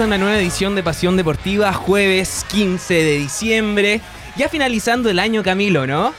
Bienvenidos todos a una nueva edición de Pasión Deportiva, jueves 15 de diciembre. Ya finalizando el año, Camilo, ¿no?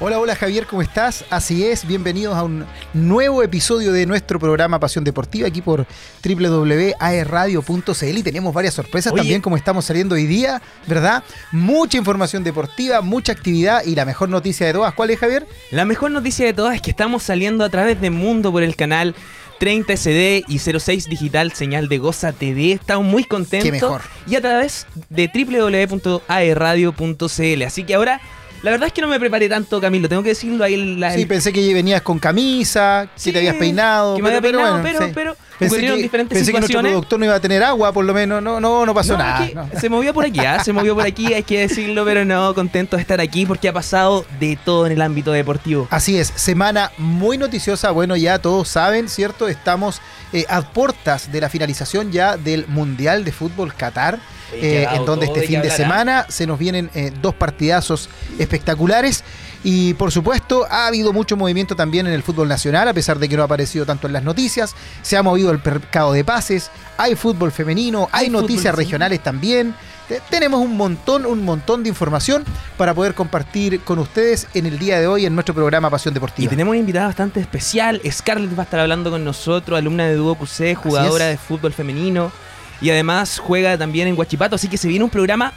Hola, hola Javier, ¿cómo estás? Así es, bienvenidos a un nuevo episodio de nuestro programa Pasión Deportiva aquí por www.aerradio.cl y tenemos varias sorpresas también como estamos saliendo hoy día, ¿verdad? Mucha información deportiva, mucha actividad y la mejor noticia de todas, ¿cuál es Javier? La mejor noticia de todas es que estamos saliendo a través de Mundo por el canal 30 SD y 06 Digital, señal de Goza TV. Estamos muy contentos. Qué mejor. Y a través de www.aerradio.cl. Así que ahora la verdad es que no me preparé tanto, Camilo, tengo que decirlo ahí. La, sí, pensé que venías con camisa, que te habías peinado. Que me había peinado, pero, bueno, pero, pensé que, diferentes pensé que nuestro productor no iba a tener agua, por lo menos. No, no, no pasó nada. Se movió por aquí, ¿ah? se movió por aquí, hay que decirlo, pero no, contento de estar aquí porque ha pasado de todo en el ámbito deportivo. Así es, semana muy noticiosa. Bueno, ya todos saben, ¿cierto? Estamos eh, a puertas de la finalización ya del Mundial de Fútbol Qatar. Eh, en donde este fin de semana se nos vienen eh, dos partidazos espectaculares. Y por supuesto, ha habido mucho movimiento también en el fútbol nacional, a pesar de que no ha aparecido tanto en las noticias. Se ha movido el mercado de pases, hay fútbol femenino, hay, noticias regionales también. Tenemos un montón, un montón de información para poder compartir con ustedes en el día de hoy en nuestro programa Pasión Deportiva. Y tenemos una invitada bastante especial. Scarlett va a estar hablando con nosotros, alumna de Duo QC, jugadora de fútbol femenino y además juega también en Guachipato, así que se viene un programa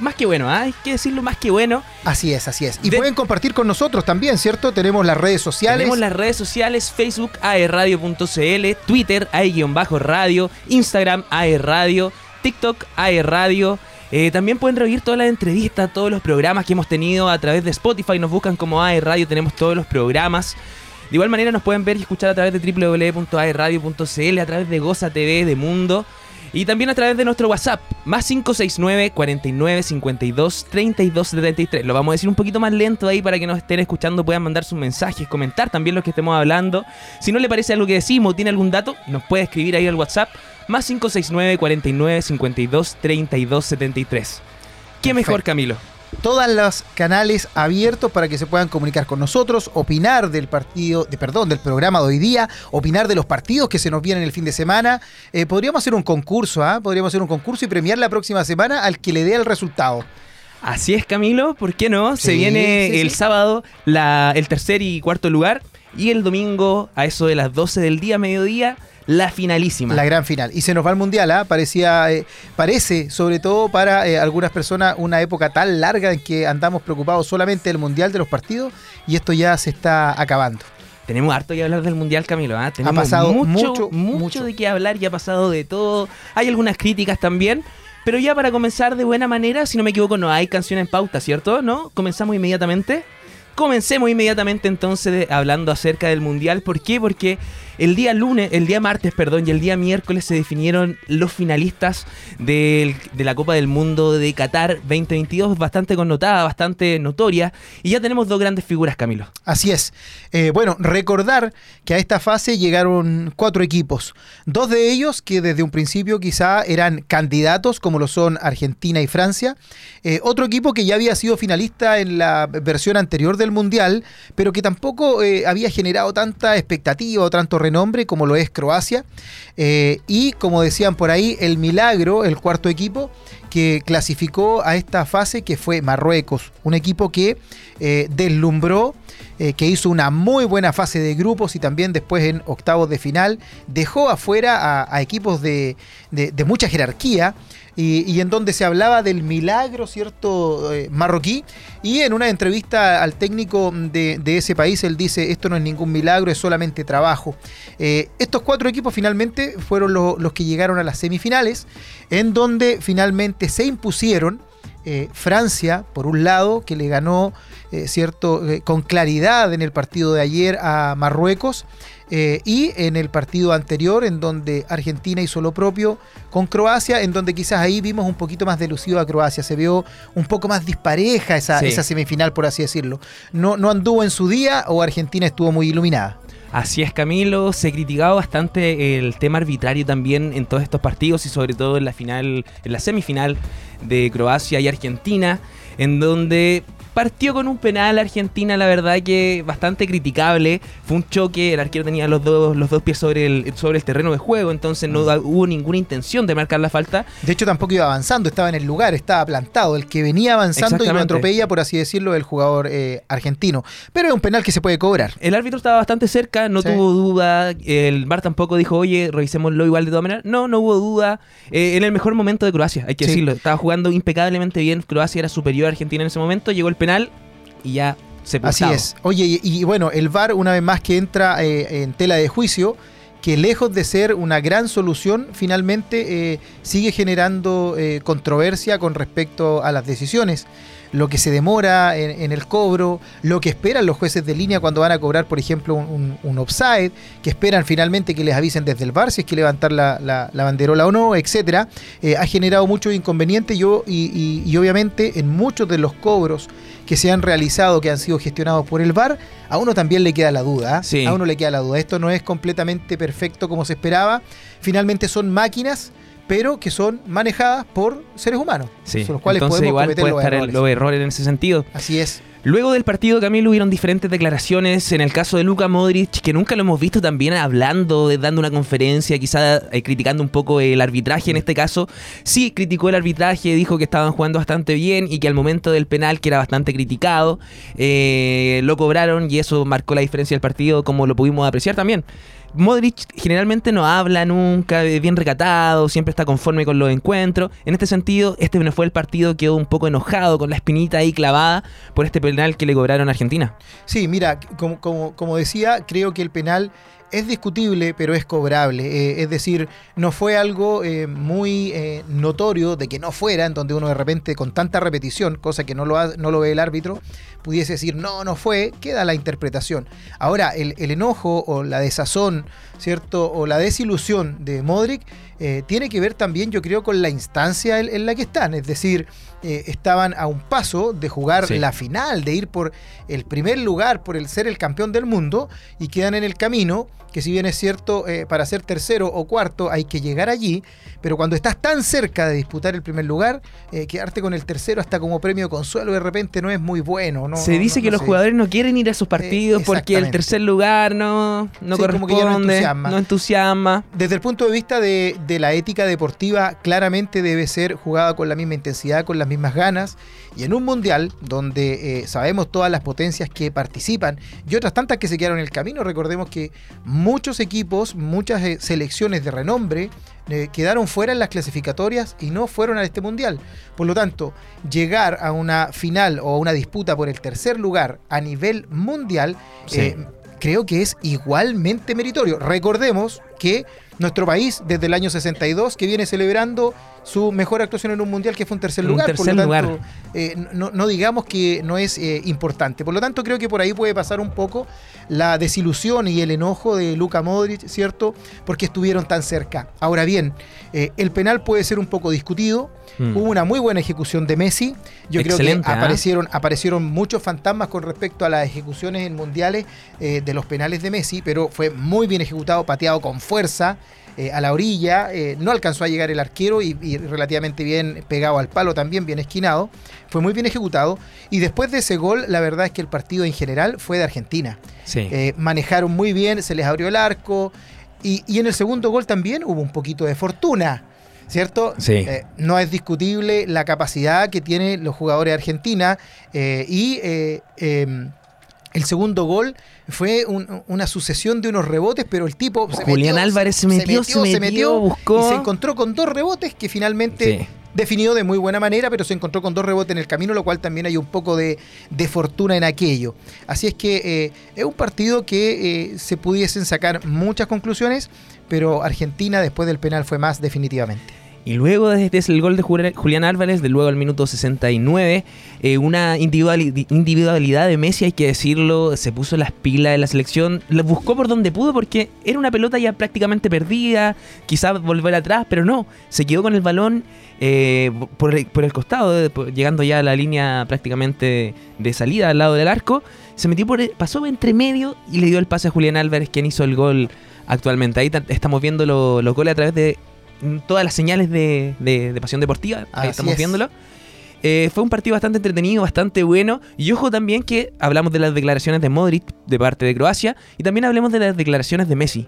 más que bueno, ¿ah? hay que decirlo más que bueno. Así es, así es. Y pueden compartir con nosotros también, ¿cierto? Tenemos las redes sociales. Tenemos las redes sociales, Facebook aerradio.cl, Twitter ae-radio, Instagram aerradio, TikTok aerradio. Eh, también pueden reunir todas las entrevistas, todos los programas que hemos tenido a través de Spotify. Nos buscan como aerradio, tenemos todos los programas. De igual manera nos pueden ver y escuchar a través de www.aerradio.cl, a través de Goza TV, de Mundo. Y también a través de nuestro WhatsApp, más 569 49 52 32 73. Lo vamos a decir un poquito más lento ahí para que nos estén escuchando, puedan mandar sus mensajes, comentar también lo que estemos hablando. Si no le parece algo que decimos, tiene algún dato, nos puede escribir ahí al WhatsApp, más 569 49 52 32 73. ¿Qué mejor, Camilo? Todos los canales abiertos para que se puedan comunicar con nosotros, opinar del partido, de, perdón, del programa de hoy día, opinar de los partidos que se nos vienen el fin de semana. Eh, podríamos hacer un concurso, ¿ah? Podríamos hacer un concurso y premiar la próxima semana al que le dé el resultado. Así es, Camilo, ¿por qué no? se viene el sábado la, el tercer y cuarto lugar y el domingo a eso de las 12 del día, mediodía, la finalísima. La gran final. Y se nos va al mundial, ¿ah? Parecía, eh, parece, sobre todo para eh, algunas personas, una época tan larga en que andamos preocupados solamente del mundial de los partidos y esto ya se está acabando. Tenemos harto que hablar del Mundial, Camilo. ¿ah? ha pasado mucho, mucho, mucho, de qué hablar y ha pasado de todo. Hay algunas críticas también. Pero ya para comenzar de buena manera, si no me equivoco, no hay canción en pauta, ¿cierto? ¿No? Comenzamos inmediatamente. Comencemos inmediatamente entonces hablando acerca del Mundial. ¿Por qué? Porque el día lunes, el día martes, perdón, y el día miércoles se definieron los finalistas de la Copa del Mundo de Qatar 2022, bastante connotada, bastante notoria, y ya tenemos dos grandes figuras, Camilo. Así es. Eh, bueno, recordar que a esta fase llegaron cuatro equipos, dos de ellos que desde un principio quizá eran candidatos, como lo son Argentina y Francia, eh, otro equipo que ya había sido finalista en la versión anterior del Mundial, pero que tampoco eh, había generado tanta expectativa o tanto nombre como lo es Croacia. Eh, y como decían por ahí, el milagro, el cuarto equipo que clasificó a esta fase, que fue Marruecos, un equipo que eh, deslumbró, eh, que hizo una muy buena fase de grupos y también después en octavos de final dejó afuera a, equipos de, de mucha jerarquía y, en donde se hablaba del milagro, ¿cierto?, eh, marroquí. Y en una entrevista al técnico de, ese país, él dice, esto no es ningún milagro, es solamente trabajo. Eh, estos cuatro equipos finalmente fueron los que llegaron a las semifinales, en donde finalmente se impusieron. Eh, Francia, por un lado, que le ganó cierto, con claridad en el partido de ayer a Marruecos, eh, y en el partido anterior, en donde Argentina hizo lo propio con Croacia, en donde quizás ahí vimos un poquito más delucido a Croacia. Se vio un poco más dispareja esa, esa semifinal, por así decirlo. No, no anduvo en su día o Argentina estuvo muy iluminada. Así es, Camilo. Se criticaba bastante el tema arbitrario también en todos estos partidos y sobre todo en la final, en la semifinal de Croacia y Argentina, en donde partió con un penal Argentina, la verdad que bastante criticable. Fue un choque, el arquero tenía los dos, los dos pies sobre el, sobre el terreno de juego, entonces no Mm. hubo ninguna intención de marcar la falta. De hecho, tampoco iba avanzando, estaba en el lugar, estaba plantado. El que venía avanzando y lo atropella, por así decirlo, el jugador eh, argentino. Pero es un penal que se puede cobrar. El árbitro estaba bastante cerca, no Sí. tuvo duda. El VAR tampoco dijo, oye, revisémoslo igual de todas maneras. No, no hubo duda. Eh, en el mejor momento de Croacia, hay que Sí. decirlo. Estaba jugando impecablemente bien. Croacia era superior a Argentina en ese momento. Llegó el penal y ya se Así es. Oye, y, y bueno, el VAR, una vez más que entra eh, en tela de juicio, que lejos de ser una gran solución, finalmente eh, sigue generando eh, controversia con respecto a las decisiones. Lo que se demora en, en el cobro, lo que esperan los jueces de línea cuando van a cobrar, por ejemplo, un, un- offside, que esperan finalmente que les avisen desde el VAR si es que levantar la, la- la banderola o no, etcétera, eh, ha generado muchos inconvenientes yo, y, y- y obviamente en muchos de los cobros que se han realizado, que han sido gestionados por el VAR, a uno también le queda la duda. ¿ah? Sí. A uno le queda la duda. Esto no es completamente perfecto como se esperaba. Finalmente son máquinas, pero que son manejadas por seres humanos. Sí. Son los cuales Entonces podemos igual cometer puede los estar errores. los errores en ese sentido. Así es. Luego del partido, Camilo, hubieron diferentes declaraciones. En el caso de Luka Modric, que nunca lo hemos visto también hablando, dando una conferencia, quizá eh, criticando un poco el arbitraje en este caso. Sí, criticó el arbitraje, dijo que estaban jugando bastante bien y que al momento del penal, que era bastante criticado, eh, lo cobraron y eso marcó la diferencia del partido, como lo pudimos apreciar también. Modric generalmente no habla nunca, es bien recatado, siempre está conforme con los encuentros. En este sentido, este no fue el partido, quedó un poco enojado con la espinita ahí clavada por este penal que le cobraron a Argentina. Sí, mira, como, decía, creo que el penal es discutible, pero es cobrable. Eh, es decir, no fue algo eh, muy eh, notorio de que no fuera, en donde uno de repente con tanta repetición, cosa que no lo, ha- no lo ve el árbitro, pudiese decir, no, no fue, queda la interpretación. Ahora, el, enojo o la desazón, ¿cierto? O la desilusión de Modric tiene que ver también, yo creo, con la instancia en, en la que están. Es decir, eh, estaban a un paso de jugar Sí. la final, de ir por el primer lugar, por el ser el campeón del mundo, y quedan en el camino, que si bien es cierto, eh, para ser tercero o cuarto hay que llegar allí, pero cuando estás tan cerca de disputar el primer lugar, eh, quedarte con el tercero hasta como premio de consuelo de repente no es muy bueno. No, Se dice no- que los sé. jugadores no quieren ir a esos partidos porque el tercer lugar no, no Sí, como que ya no corresponde, entusiasma. no entusiasma. Desde el punto de vista de, de la ética deportiva, claramente debe ser jugada con la misma intensidad, con las mismas ganas. Y en un mundial donde eh, sabemos todas las potencias que participan y otras tantas que se quedaron en el camino, recordemos que muchos equipos, muchas eh, selecciones de renombre eh, quedaron fuera en las clasificatorias y no fueron a este mundial. Por lo tanto, llegar a una final o a una disputa por el tercer lugar a nivel mundial Sí. Eh, creo que es igualmente meritorio. Recordemos que nuestro país, desde el año 62, que viene celebrando su mejor actuación en un mundial, que fue un tercer Un lugar. tercer por lo tanto, lugar. eh, no, no digamos que no es eh, importante. Por lo tanto, creo que por ahí puede pasar un poco la desilusión y el enojo de Luka Modric, ¿cierto? Porque estuvieron tan cerca. Ahora bien, eh, el penal puede ser un poco discutido. Mm. Hubo una muy buena ejecución de Messi. Yo creo que ¿ah? aparecieron, aparecieron muchos fantasmas con respecto a las ejecuciones en mundiales eh, de los penales de Messi, pero fue muy bien ejecutado, pateado con fuerza. eh, a la orilla, eh, no alcanzó a llegar el arquero y, y relativamente bien pegado al palo también, bien esquinado, fue muy bien ejecutado y después de ese gol la verdad es que el partido en general fue de Argentina. Sí. Eh, manejaron muy bien, se les abrió el arco. Y, y en el segundo gol también hubo un poquito de fortuna, ¿cierto? Sí. Eh, no es discutible la capacidad que tienen los jugadores de Argentina. eh, y eh, eh, el segundo gol fue un- una sucesión de unos rebotes, pero el tipo. se Julián metió, Álvarez se metió, se metió, buscó. Y se encontró con dos rebotes que finalmente Sí. definió de muy buena manera, pero se encontró con dos rebotes en el camino, lo cual también hay un poco de, de fortuna en aquello. Así es que eh, es un partido que eh, se pudiesen sacar muchas conclusiones, pero Argentina después del penal fue más definitivamente. Y luego desde el gol de Juli- Julián Álvarez, de luego al minuto 69, eh, una individuali- individualidad de Messi, hay que decirlo, se puso las pilas de la selección, la buscó por donde pudo porque era una pelota ya prácticamente perdida, quizás volver atrás, pero no, se quedó con el balón eh, por, el, por el costado, eh, llegando ya a la línea prácticamente de salida al lado del arco, se metió por pasó entre medio y le dio el pase a Julián Álvarez, quien hizo el gol actualmente. Ahí ta- estamos viendo lo- los goles a través de todas las señales de, de- de Pasión Deportiva. Ahí estamos es. viéndolo. eh, fue un partido bastante entretenido, bastante bueno. Y ojo también que hablamos de las declaraciones de Modric de parte de Croacia y también hablemos de las declaraciones de Messi.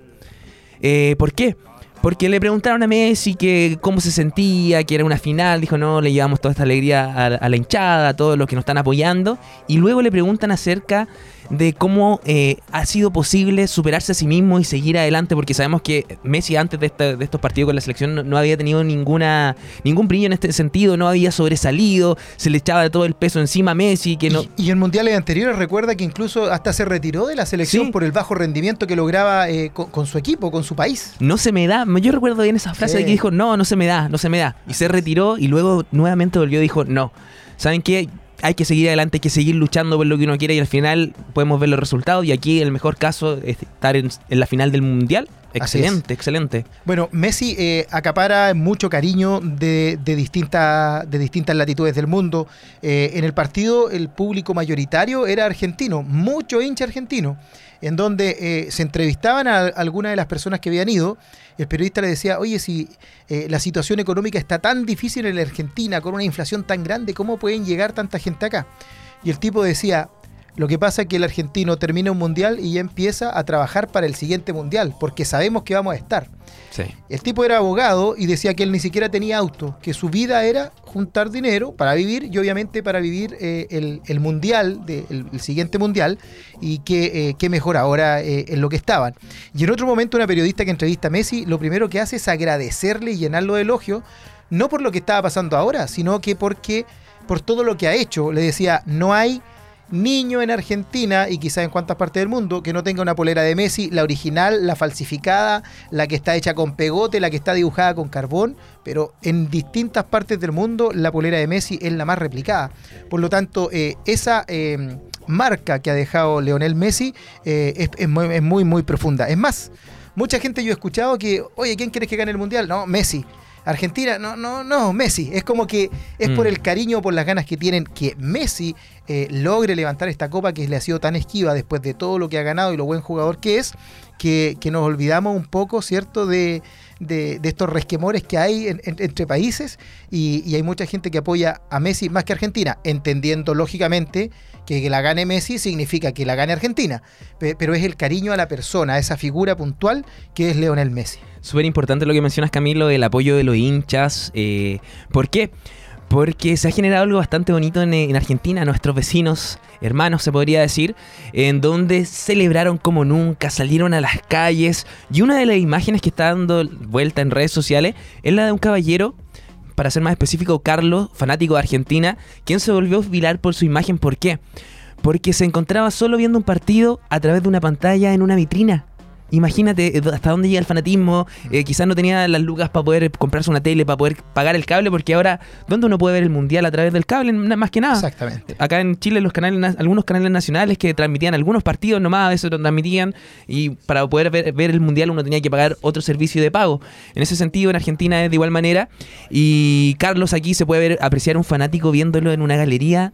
Eh, ¿Por qué? Porque le preguntaron a Messi que cómo se sentía, que era una final. Dijo, no, le llevamos toda esta alegría a, a la hinchada, a todos los que nos están apoyando. Y luego le preguntan acerca de cómo eh, ha sido posible superarse a sí mismo y seguir adelante, porque sabemos que Messi antes de, esta- de estos partidos con la selección no, no había tenido ninguna ningún brillo en este sentido, no había sobresalido, se le echaba todo el peso encima a Messi, que no... Y, y en mundiales anteriores recuerda que incluso hasta se retiró de la selección Sí. por el bajo rendimiento que lograba eh, con, con su equipo, con su país. No se me da, yo recuerdo bien esa frase Sí. de que dijo, no, no se me da, no se me da. Y se retiró y luego nuevamente volvió y dijo, no. ¿Saben qué? Hay que seguir adelante, hay que seguir luchando por lo que uno quiere y al final podemos ver los resultados. Y aquí el mejor caso es estar en, en la final del Mundial. Excelente, excelente. Bueno, Messi eh, acapara mucho cariño de, de, distinta- de distintas latitudes del mundo. Eh, en el partido el público mayoritario era argentino, mucho hincha argentino, en donde eh, se entrevistaban a algunas de las personas que habían ido. El periodista le decía, oye, si eh, la situación económica está tan difícil en la Argentina, con una inflación tan grande, ¿cómo pueden llegar tanta gente acá? Y el tipo decía, lo que pasa es que el argentino termina un mundial y ya empieza a trabajar para el siguiente mundial, porque sabemos que vamos a estar. Sí. El tipo era abogado y decía que él ni siquiera tenía auto, que su vida era juntar dinero para vivir y obviamente para vivir eh, el, el mundial, de- el, el siguiente mundial, y que, eh, qué mejor ahora eh, en lo que estaban. Y en otro momento una periodista que entrevista a Messi, lo primero que hace es agradecerle y llenarlo de elogios, no por lo que estaba pasando ahora, sino que porque por todo lo que ha hecho. Le decía, no hay niño en Argentina y quizás en cuantas partes del mundo que no tenga una polera de Messi, la original, la falsificada, la que está hecha con pegote, la que está dibujada con carbón, pero en distintas partes del mundo la polera de Messi es la más replicada. Por lo tanto, eh, esa eh, marca que ha dejado Leonel Messi eh, es, muy, es muy, muy profunda. Es más, mucha gente yo he escuchado que, oye, ¿quién quieres que gane el Mundial? No, Messi. Argentina, no, no, no, Messi. Es como que es por Mm. el cariño, por las ganas que tienen que Messi eh, logre levantar esta copa que le ha sido tan esquiva después de todo lo que ha ganado y lo buen jugador que es, que, que nos olvidamos un poco, ¿cierto?, de, de- estos resquemores que hay en- en- entre países y, hay mucha gente que apoya a Messi más que Argentina, entendiendo lógicamente que, que la gane Messi significa que la gane Argentina, Pe- pero es el cariño a la persona, a esa figura puntual que es Leonel Messi. Súper importante lo que mencionas, Camilo, el apoyo de los hinchas. eh, ¿Por qué? Se ha generado algo bastante bonito en, en Argentina, nuestros vecinos, hermanos se podría decir, en donde celebraron como nunca, salieron a las calles. Y una de las imágenes que está dando vuelta en redes sociales es la de un caballero, para ser más específico, Carlos, fanático de Argentina, quien se volvió viral por su imagen. ¿Por qué? Porque se encontraba solo viendo un partido a través de una pantalla en una vitrina. Imagínate eh, hasta dónde llega el fanatismo. Eh, quizás no tenía las lucas para poder comprarse una tele, para poder pagar el cable, porque ahora, ¿dónde uno puede ver el mundial a través del cable? Más que nada. Exactamente. Acá en Chile los canales, na- algunos canales nacionales que transmitían algunos partidos nomás, a veces lo transmitían y para poder ver, ver el mundial uno tenía que pagar otro servicio de pago. En ese sentido en Argentina es de igual manera y Carlos aquí se puede ver apreciar un fanático viéndolo en una galería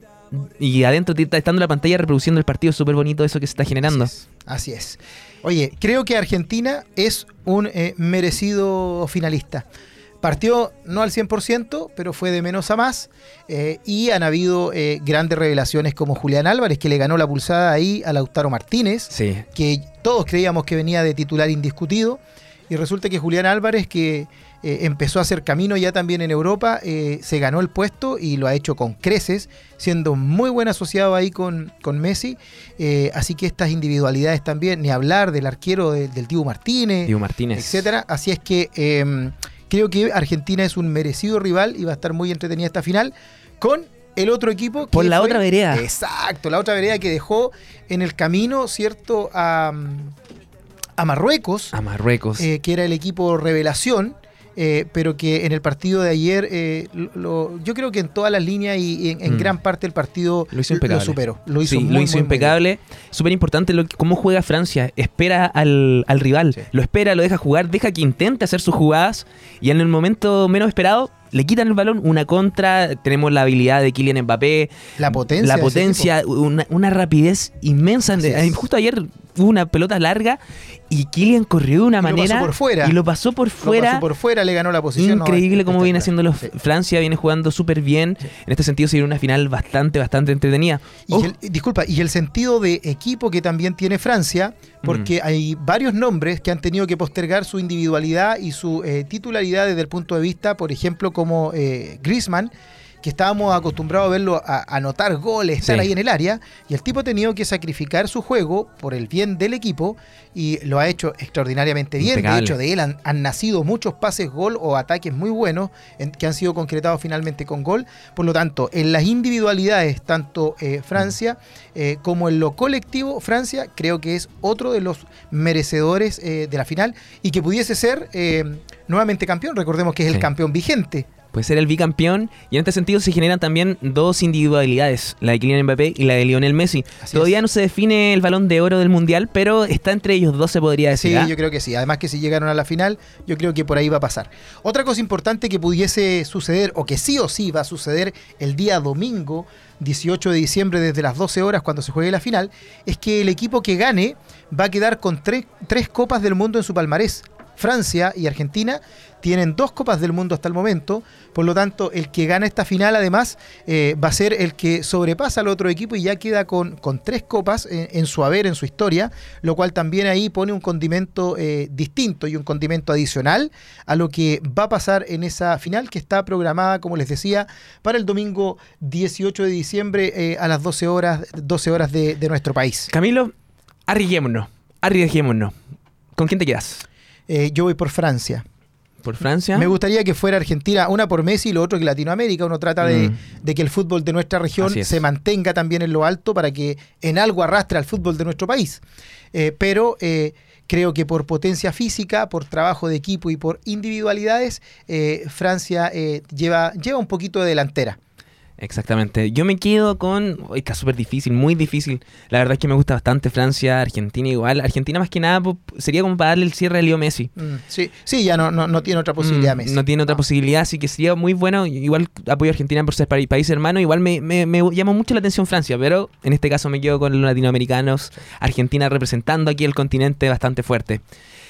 y adentro t- estando la pantalla reproduciendo el partido, súper bonito eso que se está generando. Así es. Así es. Oye, creo que Argentina es un eh, merecido finalista. Partió no al 100%, pero fue de menos a más. eh, y han habido eh, grandes revelaciones como Julián Álvarez, que le ganó la pulsada ahí a Lautaro Martínez, Sí, que todos creíamos que venía de titular indiscutido. Y resulta que Julián Álvarez, que eh, empezó a hacer camino ya también en Europa, eh, se ganó el puesto y lo ha hecho con creces, siendo muy buen asociado ahí con, con Messi. Eh, así que estas individualidades también, ni hablar del arquero de- del Dibu Martínez, Diego Martínez. etcétera. Así es que eh, creo que Argentina es un merecido rival y va a estar muy entretenida esta final con el otro equipo. que Por la fue- otra vereda. Exacto, la otra vereda que dejó en el camino, ¿cierto? A, a Marruecos, A Marruecos. eh, que era el equipo revelación. Eh, pero que en el partido de ayer, eh, lo- lo- yo creo que en todas las líneas y, en, en Mm. gran parte del partido Lo hizo impecable. superó. Lo hizo, Sí, muy, lo hizo muy, impecable. Súper importante lo cómo juega Francia. Espera al, al rival. Sí. Lo espera, lo deja jugar, deja que intente hacer sus jugadas. Y en el momento menos esperado, le quitan el balón, una contra. Tenemos la habilidad de Kylian Mbappé. La potencia. La potencia, una, una rapidez inmensa. Así es. Justo ayer hubo una pelota larga y Kylian corrió de una Y lo manera pasó por fuera. y lo pasó por Lo fuera. pasó por fuera, le ganó la posición. no, Increíble cómo viene haciéndolo Sí. Francia, viene jugando súper bien. En este sentido, se viene una final bastante, bastante entretenida. Y Oh, el- disculpa, y el sentido de equipo que también tiene Francia, porque hay varios nombres que han tenido que postergar su individualidad y su eh, titularidad desde el punto de vista, por ejemplo, como eh, Griezmann, que estábamos acostumbrados a verlo a a anotar goles, estar Sí. ahí en el área, y el tipo ha tenido que sacrificar su juego por el bien del equipo y lo ha hecho extraordinariamente bien. Impecable. De hecho, de él han, han nacido muchos pases gol o ataques muy buenos en- que han sido concretados finalmente con gol. Por lo tanto, en las individualidades, tanto eh, Francia eh, como en lo colectivo, Francia creo que es otro de los merecedores eh, de la final y que pudiese ser nuevamente campeón. Recordemos que es Sí. el campeón vigente. Puede ser el bicampeón. Y en este sentido se generan también dos individualidades, la de Kylian Mbappé y la de Lionel Messi. Así Todavía es. no se define el balón de oro del Mundial, pero está entre ellos dos, se podría decir. Sí, ¿ah? yo creo que sí. Además que si llegaron a la final, yo creo que por ahí va a pasar. Otra cosa importante que pudiese suceder, o que sí o sí va a suceder el día domingo, 18 de diciembre, desde las 12 horas, cuando se juegue la final, es que el equipo que gane va a quedar con tres, tres copas del mundo en su palmarés. Francia y Argentina tienen dos copas del mundo hasta el momento, por lo tanto el que gana esta final además eh, va a ser el que sobrepasa al otro equipo y ya queda con, con tres copas en, su haber, en su historia, lo cual también ahí pone un condimento eh, distinto y un condimento adicional a lo que va a pasar en esa final que está programada, como les decía, para el domingo 18 de diciembre eh, a las 12 horas, 12 horas de, de nuestro país. Camilo, arriesguémonos, arriesguémonos. ¿Con quién te quedas? Eh, yo voy por Francia. ¿Por Francia? Me gustaría que fuera Argentina, una por Messi y lo otro que Latinoamérica. Uno trata de, Mm. de que el fútbol de nuestra región se mantenga también en lo alto para que en algo arrastre al fútbol de nuestro país. Eh, pero eh, creo que por potencia física, por trabajo de equipo y por individualidades, eh, Francia lleva, lleva un poquito de delantera. Exactamente. Yo me quedo con. Uy, está súper difícil, muy difícil. La verdad es que me gusta bastante Francia, Argentina igual. Argentina más que nada sería como para darle el cierre a Leo Messi. Mm, sí, sí, ya no, no, no tiene otra posibilidad Mm, Messi. No tiene otra posibilidad, así que sería muy bueno. Igual apoyo a Argentina por ser pa- país hermano. Igual me, me, me llamó mucho la atención Francia, pero en este caso me quedo con los latinoamericanos. Argentina representando aquí el continente bastante fuerte.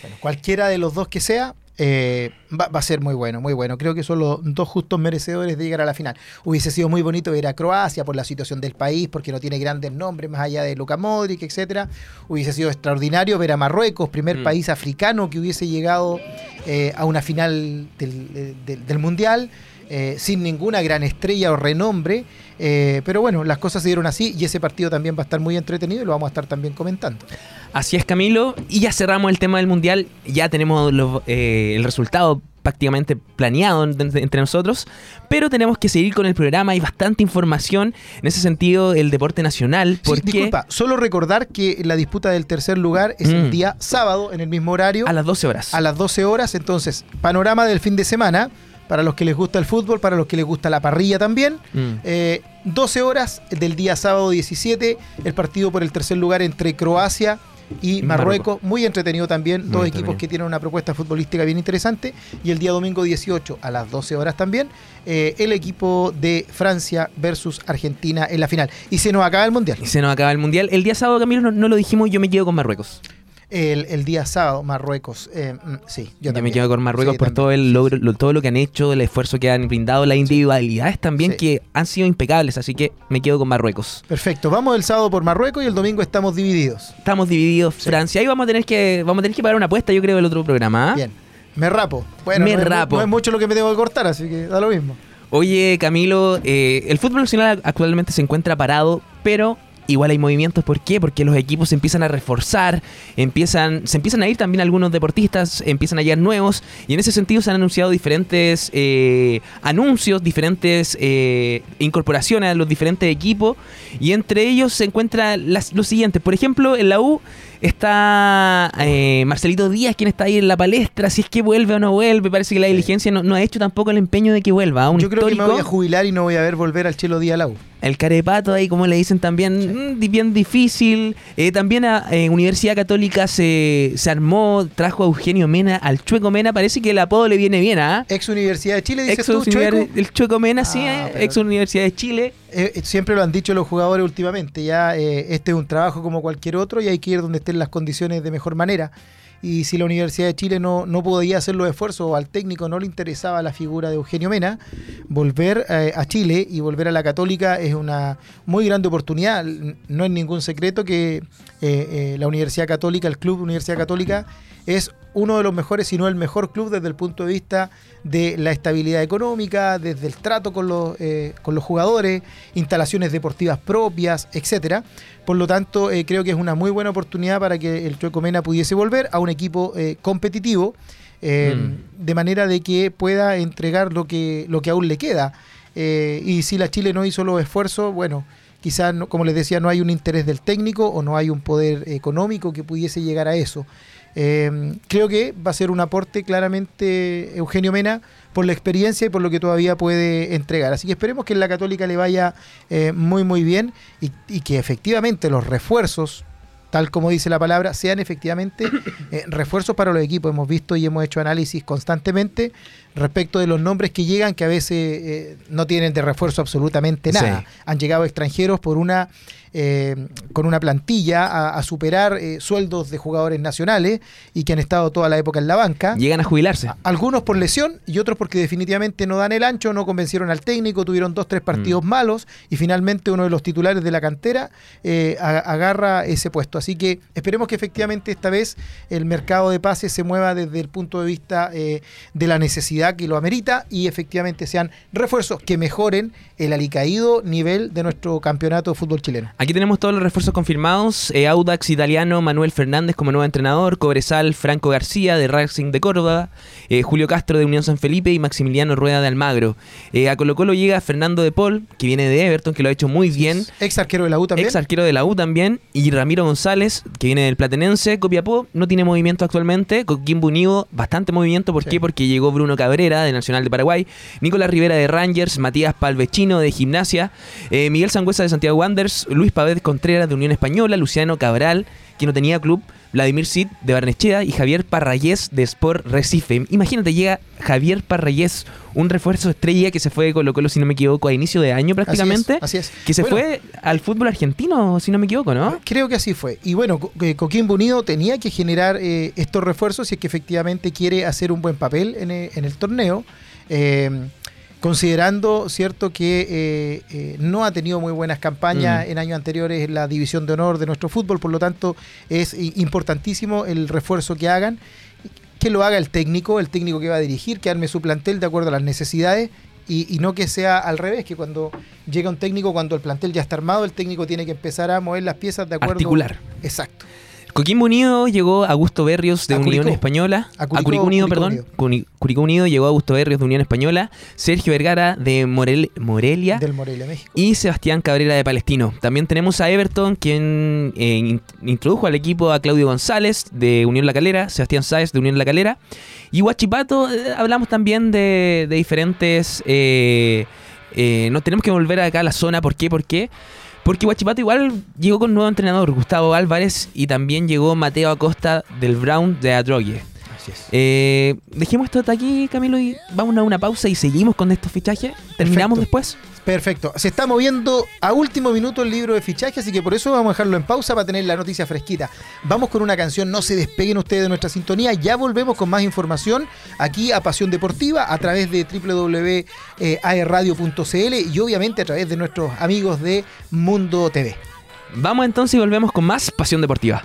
Bueno, cualquiera de los dos que sea, eh, va, va a ser muy bueno, muy bueno. Creo que son los dos justos merecedores de llegar a la final. Hubiese sido muy bonito ver a Croacia por la situación del país, porque no tiene grandes nombres más allá de Luka Modric, etcétera. Hubiese sido extraordinario ver a Marruecos, primer Mm. país africano que hubiese llegado eh, a una final del, del- del Mundial. eh, sin ninguna gran estrella o renombre, eh, pero bueno, las cosas se dieron así y ese partido también va a estar muy entretenido y lo vamos a estar también comentando. Así es, Camilo. Y ya cerramos el tema del mundial. Ya tenemos los, eh, el resultado prácticamente planeado en- en- entre nosotros. Pero tenemos que seguir con el programa. Hay bastante información. En ese sentido, el deporte nacional. Sí, Porque disculpa, solo recordar que la disputa del tercer lugar es el Mm. día sábado en el mismo horario a las 12 horas. a las 12 horas. Entonces, panorama del fin de semana para los que les gusta el fútbol, para los que les gusta la parrilla también. Mm. Eh, 12 horas del día sábado 17, el partido por el tercer lugar entre Croacia y Marruecos. Muy entretenido también, Muy dos entretenido. equipos que tienen una propuesta futbolística bien interesante. Y el día domingo 18 a las 12 horas también, eh, el equipo de Francia versus Argentina en la final. Y se nos acaba el Mundial. Y se nos acaba el mundial. El día sábado, Camilo, no, no lo dijimos. Yo me quedo con Marruecos. El, el día sábado, Marruecos. eh, mm, sí, yo, Yo, me quedo con Marruecos Sí, por también. todo el logro, lo- todo lo que han hecho, el esfuerzo que han brindado, las individualidades también Sí. que han sido impecables. Así que me quedo con Marruecos. Perfecto, vamos el sábado por Marruecos y el domingo estamos divididos. Estamos divididos. Francia. Ahí vamos a tener que vamos a tener que pagar una apuesta, yo creo, del otro programa. ¿ah? Bien, me rapo. Bueno, Me no, es- rapo. no es mucho lo que me tengo que cortar, así que da lo mismo. Oye, Camilo, eh, el fútbol nacional actualmente se encuentra parado, pero igual hay movimientos. ¿Por qué? Porque los equipos se empiezan a reforzar, empiezan, se empiezan a ir también algunos deportistas, empiezan a llegar nuevos, y en ese sentido se han anunciado diferentes eh, anuncios, diferentes eh, incorporaciones a los diferentes equipos, y entre ellos se encuentra las, lo siguiente. Por ejemplo, en la U está eh, Marcelito Díaz, quien está ahí en la palestra, si es que vuelve o no vuelve. Parece que la diligencia no, no ha hecho tampoco el empeño de que vuelva. Un Yo creo que me histórico. voy a jubilar y no voy a ver volver al Chelo Día a la U. el carepato ahí, como le dicen también, mm, bien difícil. Eh, también a eh, Universidad Católica se, se, armó, trajo a Eugenio Mena, al Chueco Mena. Parece que el apodo le viene bien, ¿ah? Ex Universidad de Chile, dices tú, Chueco. El Chueco Mena, sí, ah, ex Universidad de Chile. Siempre lo han dicho los jugadores últimamente, ya este es un trabajo como cualquier otro y hay que ir donde estén las condiciones de mejor manera y si la Universidad de Chile no, no podía hacer los esfuerzos o al técnico no le interesaba la figura de Eugenio Mena, volver eh, a Chile y volver a la Católica es una muy grande oportunidad. No es ningún secreto que eh, eh, la Universidad Católica, el Club Universidad Católica, es uno de los mejores, si no el mejor club desde el punto de vista de la estabilidad económica, desde el trato con los, con los jugadores, instalaciones deportivas propias, etcétera. Por lo tanto, eh, creo que es una muy buena oportunidad para que el Chueco Mena pudiese volver a un equipo eh, competitivo, eh, mm. de manera de que pueda entregar lo que, lo que aún le queda. y si la Chile no hizo los esfuerzos, bueno, quizás, como les decía, no hay un interés del técnico o no hay un poder económico que pudiese llegar a eso. Creo que va a ser un aporte claramente Eugenio Mena por la experiencia y por lo que todavía puede entregar. Así que esperemos que en la Católica le vaya eh, muy muy bien y, y, que efectivamente los refuerzos, tal como dice la palabra, sean efectivamente eh, refuerzos para los equipos. Hemos visto y hemos hecho análisis constantemente respecto de los nombres que llegan, que a veces eh, no tienen de refuerzo absolutamente nada. Han llegado extranjeros por una eh, con una plantilla a, superar sueldos de jugadores nacionales y que han estado toda la época en la banca. Llegan a jubilarse. algunos por lesión y otros porque definitivamente no dan el ancho, no convencieron al técnico, tuvieron dos, tres partidos mm. malos y finalmente uno de los titulares de la cantera agarra ese puesto. Así que esperemos que efectivamente esta vez el mercado de pases se mueva desde el punto de vista de la necesidad que lo amerita y efectivamente sean refuerzos que mejoren el alicaído nivel de nuestro campeonato de fútbol chileno. Aquí tenemos todos los refuerzos confirmados. Eh, Audax italiano, Manuel Fernández como nuevo entrenador, Cobresal, Franco García de Racing de Córdoba, eh, Julio Castro de Unión San Felipe y Maximiliano Rueda de Almagro. Eh, a Colo Colo llega Fernando de Paul, que viene de Everton, que lo ha hecho muy bien. Ex arquero de la U también. Ex arquero de la U también. Y Ramiro González, que viene del Platenense. Copiapó no tiene movimiento actualmente. Coquimbo Unido, bastante movimiento. ¿Por qué? Porque llegó Bruno Cabrera de Nacional de Paraguay. Nicolás Rivera de Rangers. Matías Palvechino de Gimnasia. Eh, Miguel Sangüesa de Santiago Wanderers. Luis Pavés Contreras de Unión Española. Luciano Cabral, que no tenía club. Vladimir Sid de Barnechea y Javier Parrayés de Sport Recife. Imagínate, llega Javier Parrayés, un refuerzo estrella que se fue de Colo Colo, si no me equivoco, a inicio de año prácticamente. Así es. Que se fue al fútbol argentino, si no me equivoco, ¿no? Creo que así fue. Y bueno, eh, Coquimbo Unido tenía que generar eh, estos refuerzos si es que efectivamente quiere hacer un buen papel en, eh, el torneo. Considerando cierto que no ha tenido muy buenas campañas mm. en años anteriores en la división de honor de nuestro fútbol, por lo tanto es importantísimo el refuerzo que hagan que lo haga el técnico, el técnico que va a dirigir, que arme su plantel de acuerdo a las necesidades y, no que sea al revés, que cuando llega un técnico, cuando el plantel ya está armado, el técnico tiene que empezar a mover las piezas de acuerdo. Articular. Exacto. Coquimbo Unido llegó Augusto Berrios de Unión Española. A Curicó, Unido, perdón. Curicó Unido llegó Augusto Berrios de Unión Española. Sergio Vergara de Morelia. Del Morelia, México. Y Sebastián Cabrera de Palestino. También tenemos a Everton, quien eh, introdujo al equipo a Claudio González de Unión La Calera. Sebastián Sáez de Unión La Calera. Y Huachipato, eh, hablamos también de, diferentes. Eh, no tenemos que volver acá a la zona. ¿Por qué? ¿Por qué? Porque Guachipato igual llegó con nuevo entrenador, Gustavo Álvarez, y también llegó Mateo Acosta del Brown de Adrogue. Así es. Eh, dejemos esto hasta aquí, Camilo, y vamos a una pausa y seguimos con estos fichajes. ¿Terminamos después? Perfecto. Se está moviendo a último minuto el libro de fichaje, así que por eso vamos a dejarlo en pausa para tener la noticia fresquita. Vamos con una canción, no se despeguen ustedes de nuestra sintonía. Ya volvemos con más información aquí a Pasión Deportiva a través de www.aerradio.cl y obviamente a través de nuestros amigos de Mundo TV. Vamos entonces y volvemos con más Pasión Deportiva.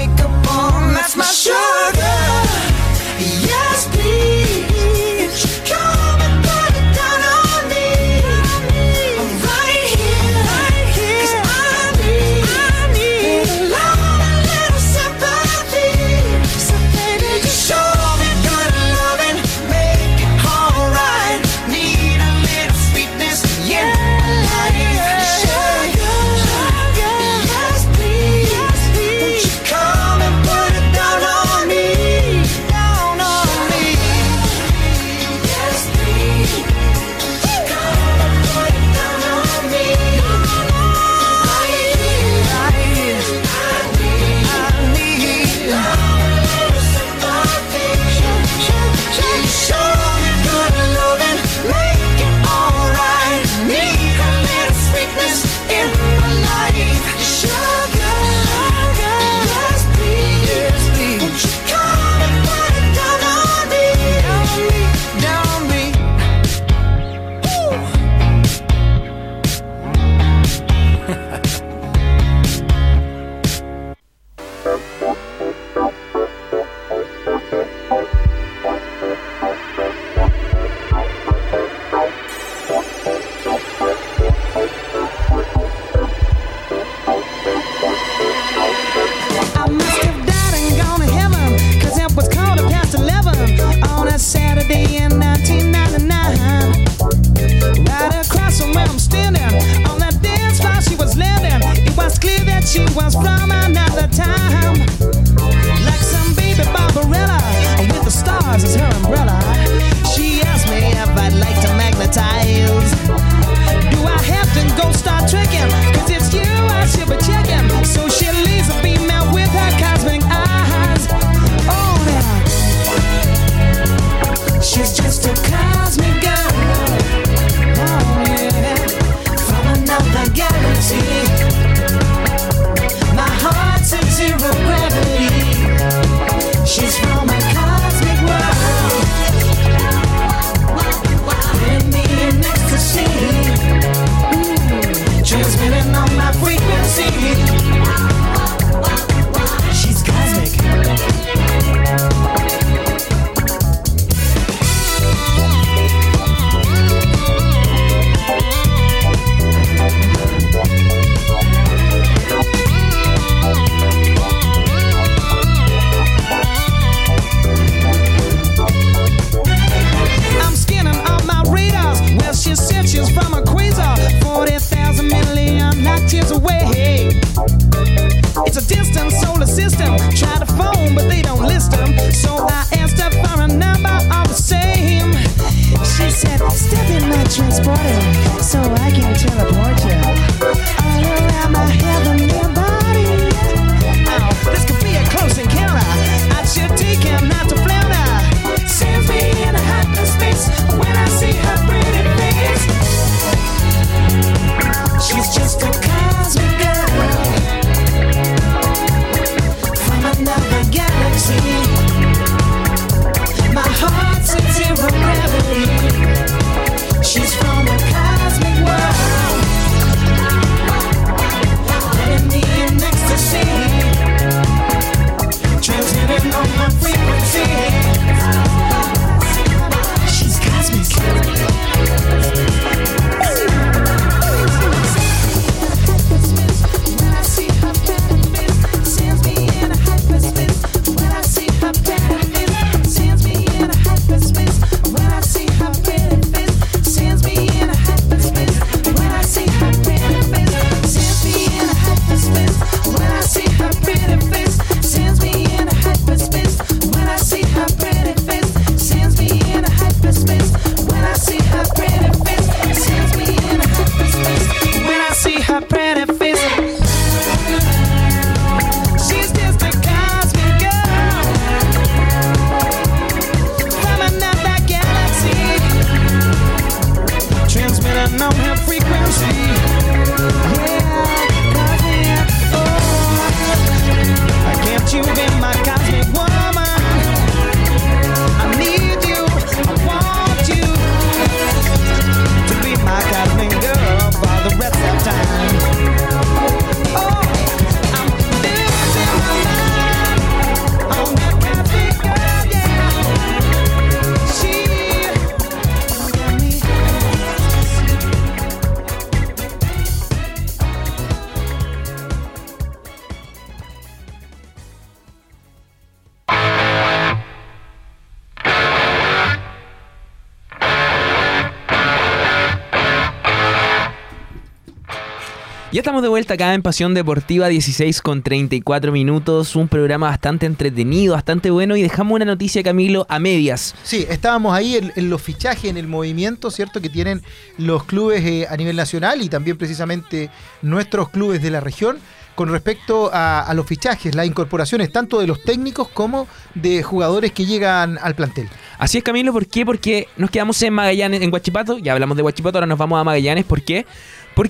Estamos de vuelta acá en Pasión Deportiva 16 con 34 minutos, un programa bastante entretenido, bastante bueno y dejamos una noticia Camilo a medias. Sí, estábamos ahí en, en los fichajes, en el movimiento, ¿cierto? Que tienen los clubes eh, a nivel nacional y también precisamente nuestros clubes de la región con respecto a, a los fichajes, las incorporaciones tanto de los técnicos como de jugadores que llegan al plantel. Así es Camilo, ¿por qué? Porque nos quedamos en Magallanes, en Huachipato, ya hablamos de Huachipato, ahora nos vamos a Magallanes, ¿por qué? Porque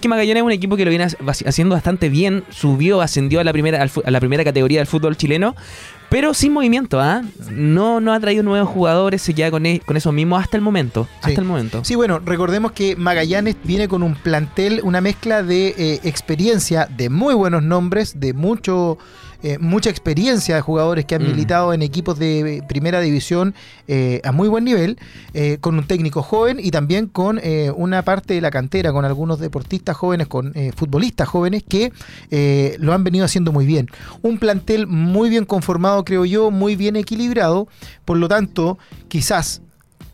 Magallanes es un equipo que lo viene ha- haciendo bastante bien, subió, ascendió a la primera, a la primera categoría del fútbol chileno, pero sin movimiento, ¿ah? No, no ha traído nuevos jugadores, se queda con, e- con eso mismo hasta el momento. Sí. Hasta el momento. Sí, bueno, recordemos que Magallanes viene con un plantel, una mezcla de eh, experiencia, de muy buenos nombres, de mucho, eh, mucha experiencia de jugadores que han Mm. militado en equipos de eh, primera división eh, a muy buen nivel, eh, con un técnico joven y también con una parte de la cantera, con algunos deportistas jóvenes, con futbolistas jóvenes que lo han venido haciendo muy bien. Un plantel muy bien conformado, creo yo, muy bien equilibrado, por lo tanto, quizás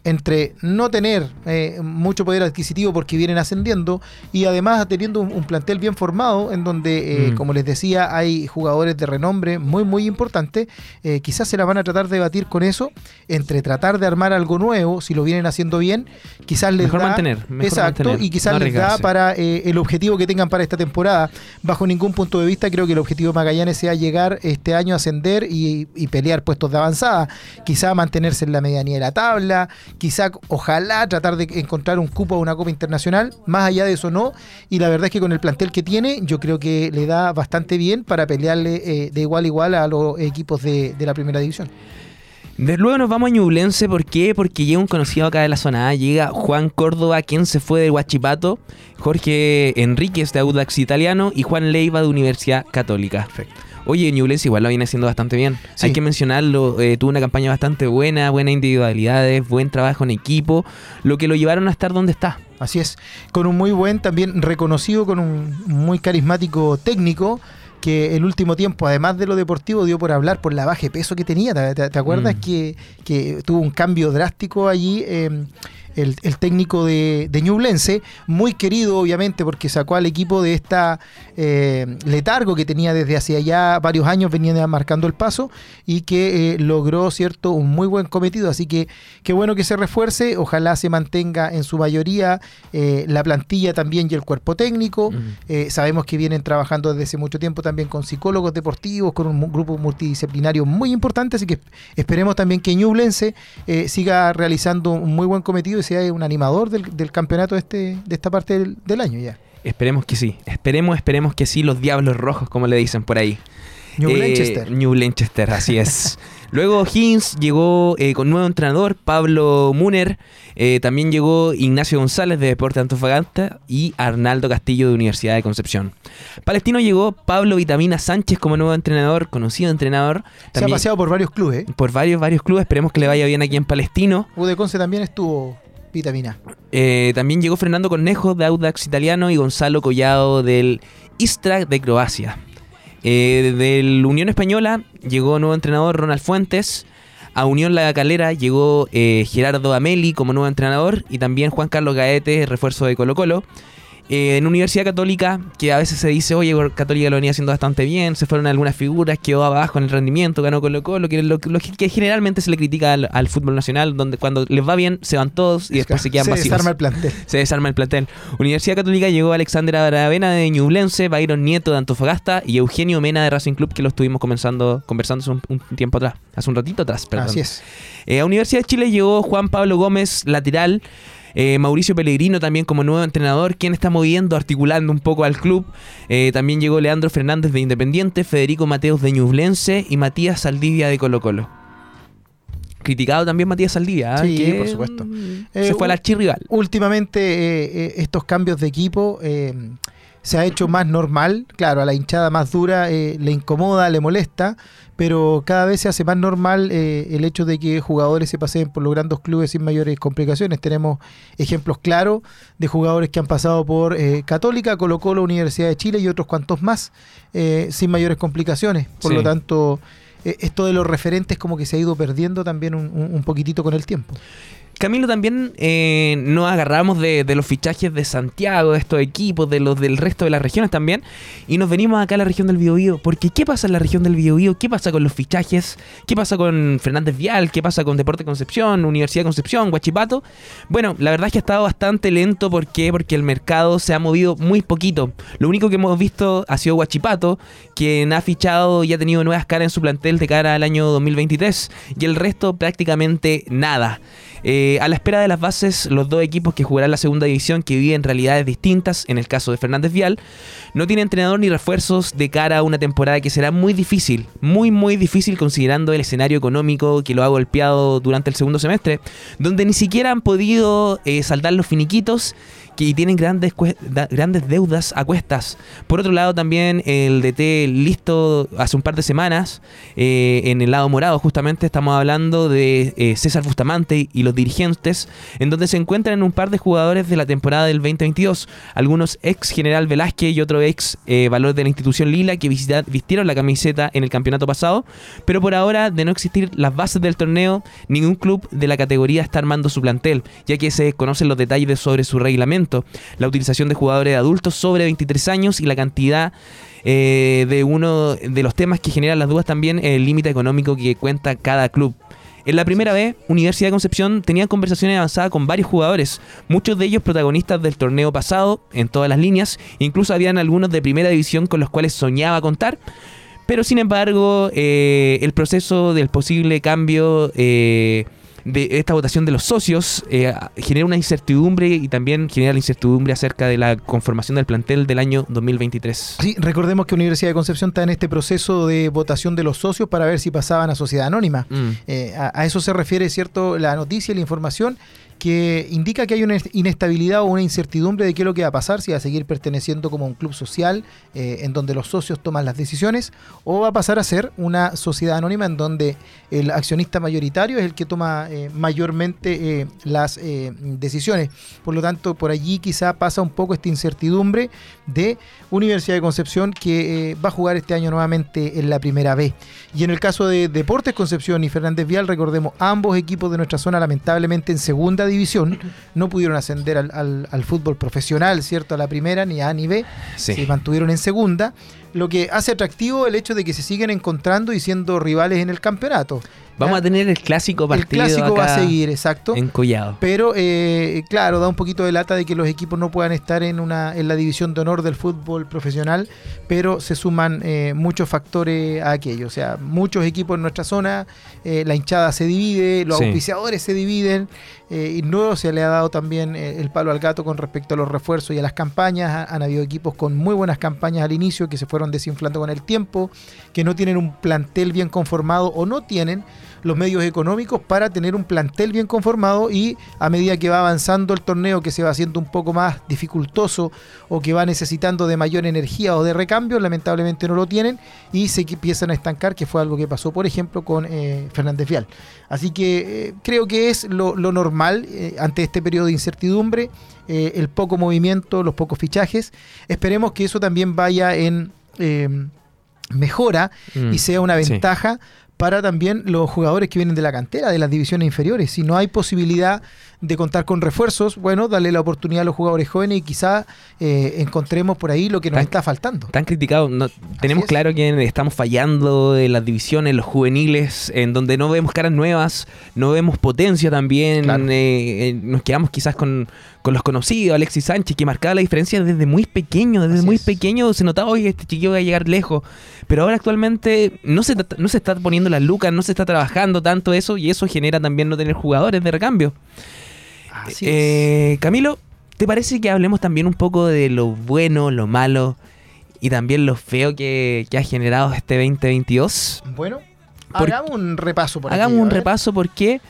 entre no tener eh, mucho poder adquisitivo porque vienen ascendiendo y además teniendo un, un plantel bien formado en donde, eh, Mm. como les decía, hay jugadores de renombre muy, muy importantes, eh, quizás se la van a tratar de batir con eso, entre tratar de armar algo nuevo, si lo vienen haciendo bien, quizás les Mejor da... mantener, mejor exacto, mantener, y quizás no les da para eh, el objetivo que tengan para esta temporada. Bajo ningún punto de vista, creo que el objetivo de Magallanes sea llegar este año a ascender y, y pelear puestos de avanzada. Quizá mantenerse en la medianía de la tabla, quizá, ojalá, tratar de encontrar un cupo a una Copa Internacional. Más allá de eso, no. Y la verdad es que con el plantel que tiene, yo creo que le da bastante bien para pelearle eh, de igual a igual a los equipos de, de la primera división. De luego nos vamos a Ñublense, ¿por qué? Porque llega un conocido acá de la zona A, llega Juan Córdoba, quien se fue de Huachipato, Jorge Enríquez de Audax Italiano y Juan Leiva de Universidad Católica. Perfecto. Oye, Ñublense igual lo viene haciendo bastante bien. Sí. Hay que mencionarlo, eh, tuvo una campaña bastante buena, buenas individualidades, buen trabajo en equipo, lo que lo llevaron a estar donde está. Así es, con un muy buen, también reconocido, con un muy carismático técnico, que el último tiempo, además de lo deportivo, dio por hablar por la baja de peso que tenía. ¿Te, te- te acuerdas Mm. que, que tuvo un cambio drástico allí? eh, el, el técnico de, de Ñublense, muy querido obviamente porque sacó al equipo de esta eh, letargo que tenía desde hace ya varios años, venía marcando el paso y que eh, logró cierto un muy buen cometido. Así que qué bueno que se refuerce, ojalá se mantenga en su mayoría eh, la plantilla también y el cuerpo técnico. Sabemos que vienen trabajando desde hace mucho tiempo también con psicólogos deportivos, con un grupo multidisciplinario muy importante, así que esperemos también que Ñublense siga realizando un muy buen cometido y sea un animador del, del campeonato de, este, de esta parte del, del año ya. Esperemos que sí, esperemos, esperemos que sí, los diablos rojos, como le dicen por ahí. New Eh, Lancaster. New Lancaster, así es. Luego Higgins llegó eh, con nuevo entrenador, Pablo Muner. Eh, también llegó Ignacio González de Deporte Antofagasta y Arnaldo Castillo de Universidad de Concepción. Palestino llegó Pablo Vitamina Sánchez como nuevo entrenador, conocido entrenador. Se ha paseado por varios clubes. ¿eh? por varios, varios clubes. Esperemos que le vaya bien aquí en Palestino. Udeconce también estuvo Eh, también llegó Fernando Cornejo de Audax Italiano y Gonzalo Collado del Istra de Croacia. Eh, del Unión Española llegó nuevo entrenador Ronald Fuentes. A Unión La Calera llegó eh, Gerardo Ameli como nuevo entrenador y también Juan Carlos Gaete, refuerzo de Colo Colo. Eh, en Universidad Católica, que a veces se dice, oye, Católica lo venía haciendo bastante bien, se fueron algunas figuras, quedó abajo en el rendimiento, ganó Colo Colo, que es lo, lo que generalmente se le critica al, al fútbol nacional, donde cuando les va bien se van todos y después se quedan se vacíos. desarma el plantel. Se desarma el plantel. Universidad Católica llegó Alexander Aravena de Ñublense, Byron Nieto de Antofagasta y Eugenio Mena de Racing Club, que lo estuvimos comenzando, conversando hace un, un tiempo atrás, hace un ratito atrás, perdón. Así es. Eh, a Universidad de Chile llegó Juan Pablo Gómez, lateral. Eh, Mauricio Pellegrino también como nuevo entrenador, quien está moviendo, articulando un poco al club. Eh, también llegó Leandro Fernández de Independiente, Federico Mateos de Ñublense y Matías Saldivia de Colo Colo. Criticado también Matías Saldivia, ¿ah? Sí, que, por supuesto. mm, Eh, se fue al archirrival. Últimamente eh, eh, estos cambios de equipo eh, se ha hecho más normal. Claro, a la hinchada más dura eh, le incomoda, le molesta, pero cada vez se hace más normal eh, el hecho de que jugadores se paseen por los grandes clubes sin mayores complicaciones. Tenemos ejemplos claros de jugadores que han pasado por eh, Católica, Colo Colo, Universidad de Chile y otros cuantos más eh, sin mayores complicaciones. Por Sí. lo tanto, eh, esto de los referentes como que se ha ido perdiendo también un, un- un poquitito con el tiempo. Camilo, también eh, nos agarramos de, los fichajes de Santiago, de estos equipos, de los del resto de las regiones también, y nos venimos acá a la región del Biobío. Porque ¿qué pasa en la región del Biobío? ¿Qué pasa con los fichajes? ¿Qué pasa con Fernández Vial? ¿Qué pasa con Deporte Concepción, Universidad Concepción, Huachipato? Bueno, la verdad es que ha estado bastante lento. ¿Por qué? Porque el mercado se ha movido muy poquito. Lo único que hemos visto ha sido Huachipato, quien ha fichado y ha tenido nuevas caras en su plantel de cara al año 2023, y el resto prácticamente nada. Eh, a la espera de las bases, los dos equipos que jugarán la segunda división, que viven realidades distintas, en el caso de Fernández Vial, no tiene entrenador ni refuerzos de cara a una temporada que será muy difícil, muy muy difícil considerando el escenario económico que lo ha golpeado durante el segundo semestre, donde ni siquiera han podido eh, saldar los finiquitos que tienen grandes, grandes deudas a cuestas. Por otro lado, también el DT listo hace un par de semanas, eh, en el lado morado, justamente estamos hablando de eh, César Bustamante y los dirigentes, en donde se encuentran un par de jugadores de la temporada del 2022, algunos ex General Velázquez y otro ex eh, valor de la institución Lila que vistieron la camiseta en el campeonato pasado, pero por ahora, de no existir las bases del torneo, ningún club de la categoría está armando su plantel, ya que se desconocen los detalles sobre su reglamento, la utilización de jugadores adultos sobre 23 años y la cantidad eh, de uno de los temas que generan las dudas también el límite económico que cuenta cada club. En la primera vez, Universidad de Concepción tenía conversaciones avanzadas con varios jugadores, muchos de ellos protagonistas del torneo pasado, en todas las líneas, incluso habían algunos de primera división con los cuales soñaba contar, pero sin embargo, eh, el proceso del posible cambio eh, de esta votación de los socios eh, genera una incertidumbre y también genera la incertidumbre acerca de la conformación del plantel del año 2023. Sí, recordemos que Universidad de Concepción está en este proceso de votación de los socios para ver si pasaban a sociedad anónima. Mm. Eh, a, a eso se refiere, ¿cierto?, la noticia y la información que indica que hay una inestabilidad o una incertidumbre de qué es lo que va a pasar, si va a seguir perteneciendo como un club social eh, en donde los socios toman las decisiones o va a pasar a ser una sociedad anónima en donde el accionista mayoritario es el que toma eh, mayormente eh, las decisiones. Por lo tanto, por allí quizá pasa un poco esta incertidumbre de Universidad de Concepción que va a jugar este año nuevamente en la primera B. Y en el caso de Deportes Concepción y Fernández Vial, recordemos, ambos equipos de nuestra zona lamentablemente en segunda división no pudieron ascender al, al- al fútbol profesional, ¿cierto? A la primera, ni A ni B, Sí. se mantuvieron en segunda, lo que hace atractivo el hecho de que se siguen encontrando y siendo rivales en el campeonato. Vamos ¿ya? a tener el clásico el partido clásico va a seguir, exacto. en Collado. Pero, eh, claro, da un poquito de lata de que los equipos no puedan estar en, una, en la división de honor del fútbol profesional, pero se suman eh, muchos factores a aquello. O sea, muchos equipos en nuestra zona, eh, la hinchada se divide, los Sí. auspiciadores se dividen, y luego se le ha dado también el palo al gato con respecto a los refuerzos y a las campañas. Ha- Han habido equipos con muy buenas campañas al inicio que se fueron desinflando con el tiempo, que no tienen un plantel bien conformado o no tienen los medios económicos para tener un plantel bien conformado y a medida que va avanzando el torneo que se va haciendo un poco más dificultoso o que va necesitando de mayor energía o de recambio, lamentablemente no lo tienen y se empiezan a estancar, que fue algo que pasó, por ejemplo, con eh, Fernández Vial. Así que eh, creo que es lo, lo normal eh, ante este periodo de incertidumbre, el poco movimiento, los pocos fichajes. Esperemos que eso también vaya en mejora Mm. y sea una Sí. Para también los jugadores que vienen de la cantera, de las divisiones inferiores. Si no hay posibilidad de contar con refuerzos, bueno, darle la oportunidad a los jugadores jóvenes y quizá eh, encontremos por ahí lo que nos Tan- está faltando. Tan criticado, no, tenemos claro que estamos fallando en las divisiones, los juveniles, en donde no vemos caras nuevas, no vemos potencia también, Claro. eh, eh, nos quedamos quizás con, con los conocidos, Alexis Sánchez, que marcaba la diferencia desde muy pequeño, desde Así muy es. pequeño se notaba, oye, este chiquillo va a llegar lejos, pero ahora actualmente no se, no se está poniendo las lucas, no se está trabajando tanto eso, y eso genera también no tener jugadores de recambio. Así es. Eh, Camilo, ¿te parece que hablemos también un poco de lo bueno, lo malo y también lo feo que, que ha generado este 2022? Bueno, por- hagamos un repaso por Hagamos un repaso, ¿por qué?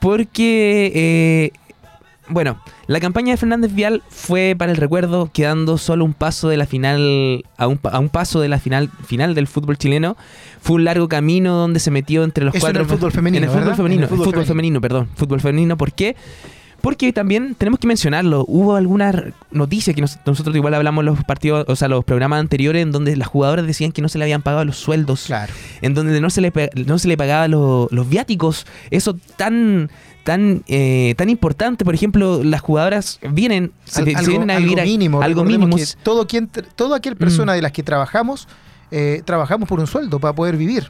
Porque, eh, bueno, la campaña de Fernández Vial fue para el recuerdo, quedando solo un paso de la final, a un, pa- a un paso de la final, final del fútbol chileno. Fue un largo camino donde se metió entre los Eso en cuatro. el fútbol femenino, En el fútbol ¿verdad? femenino, En el fútbol fútbol femenino. femenino, perdón. Fútbol femenino, ¿por qué? Porque también tenemos que mencionarlo, hubo algunas noticias que nos- nosotros igual hablamos en los partidos, o sea, los programas anteriores en donde las jugadoras decían que no se le habían pagado los sueldos, Claro. en donde no se le no se le pagaba lo- los viáticos, eso tan tan eh, tan importante, por ejemplo, las jugadoras vienen se, Al- se algo, vienen a algo vivir a- mínimo. algo mínimo. todo quien, toda aquel persona de las que trabajamos, eh, trabajamos por un sueldo para poder vivir.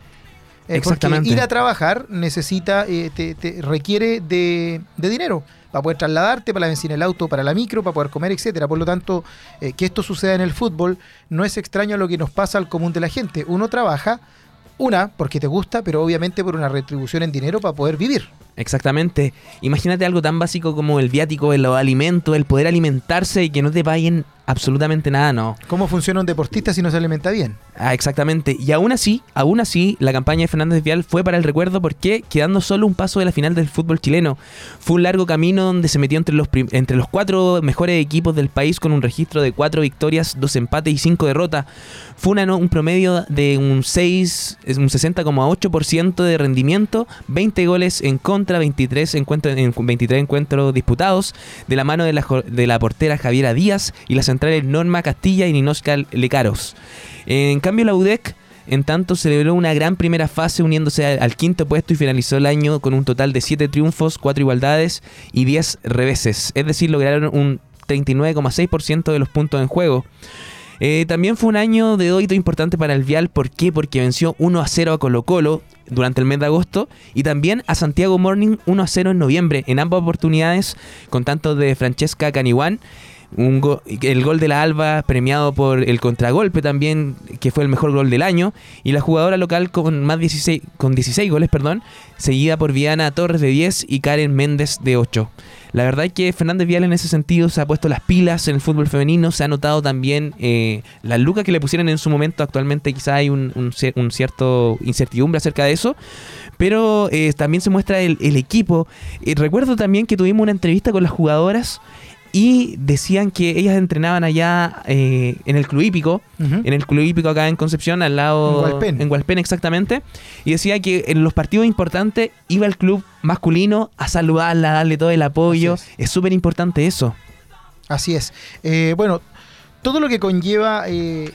Eh, Exactamente. Porque ir a trabajar necesita, eh, te, te requiere de, de dinero para poder trasladarte, para la benzina el auto, para la micro, para poder comer, etcétera. Por lo tanto, eh, que esto suceda en el fútbol no es extraño a lo que nos pasa al común de la gente. Uno trabaja, una, porque te gusta, pero obviamente por una retribución en dinero para poder vivir. Exactamente. Imagínate algo tan básico como el viático, el alimento, el poder alimentarse y que no te paguen absolutamente nada, no. ¿Cómo funciona un deportista si no se alimenta bien? Ah, exactamente. Y aún así, aún así, la campaña de Fernández Vial fue para el recuerdo porque quedando solo un paso de la final del fútbol chileno. Fue un largo camino donde se metió entre los, entre los cuatro mejores equipos del país con un registro de cuatro victorias, dos empates y cinco derrotas. Fue una un promedio de un 6, es un 60,8% de rendimiento, 20 goles en contra, 23 encuentros, en 23 encuentros disputados, de la mano de la, de la portera Javiera Díaz y las centrales Norma Castilla y Ninoska Lecaros. En cambio, la UDEC, en tanto, celebró una gran primera fase uniéndose al, quinto puesto y finalizó el año con un total de 7 triunfos, 4 igualdades y 10 reveses. Es decir, lograron un 39,6% de los puntos en juego. Eh, también fue un año de hito importante para el Vial. ¿Por qué? Porque venció 1 a 0 a Colo Colo durante el mes de agosto y también a Santiago Morning 1 a 0 en noviembre. En ambas oportunidades, con tanto de Francesca Caniwan. Un go- el gol de la Alba premiado por el contragolpe también, que fue el mejor gol del año. Y la jugadora local con más 16, con 16 goles, perdón, seguida por Viana Torres de 10 y Karen Méndez de 8. La verdad es que Fernández Vial en ese sentido se ha puesto las pilas en el fútbol femenino, se ha notado también eh, las lucas que le pusieron en su momento, actualmente quizá hay un, un cier- un cierto incertidumbre acerca de eso, pero eh, también se muestra el, equipo. Recuerdo también que tuvimos una entrevista con las jugadoras y decían que ellas entrenaban allá eh, en el Club Hípico, en el Club Hípico acá en Concepción, al lado. En Hualpén. En exactamente. Y decía que en los partidos importantes iba el club masculino a saludarla, a darle todo el apoyo. Es súper importante eso. Así es. Eh, bueno, todo lo que conlleva eh,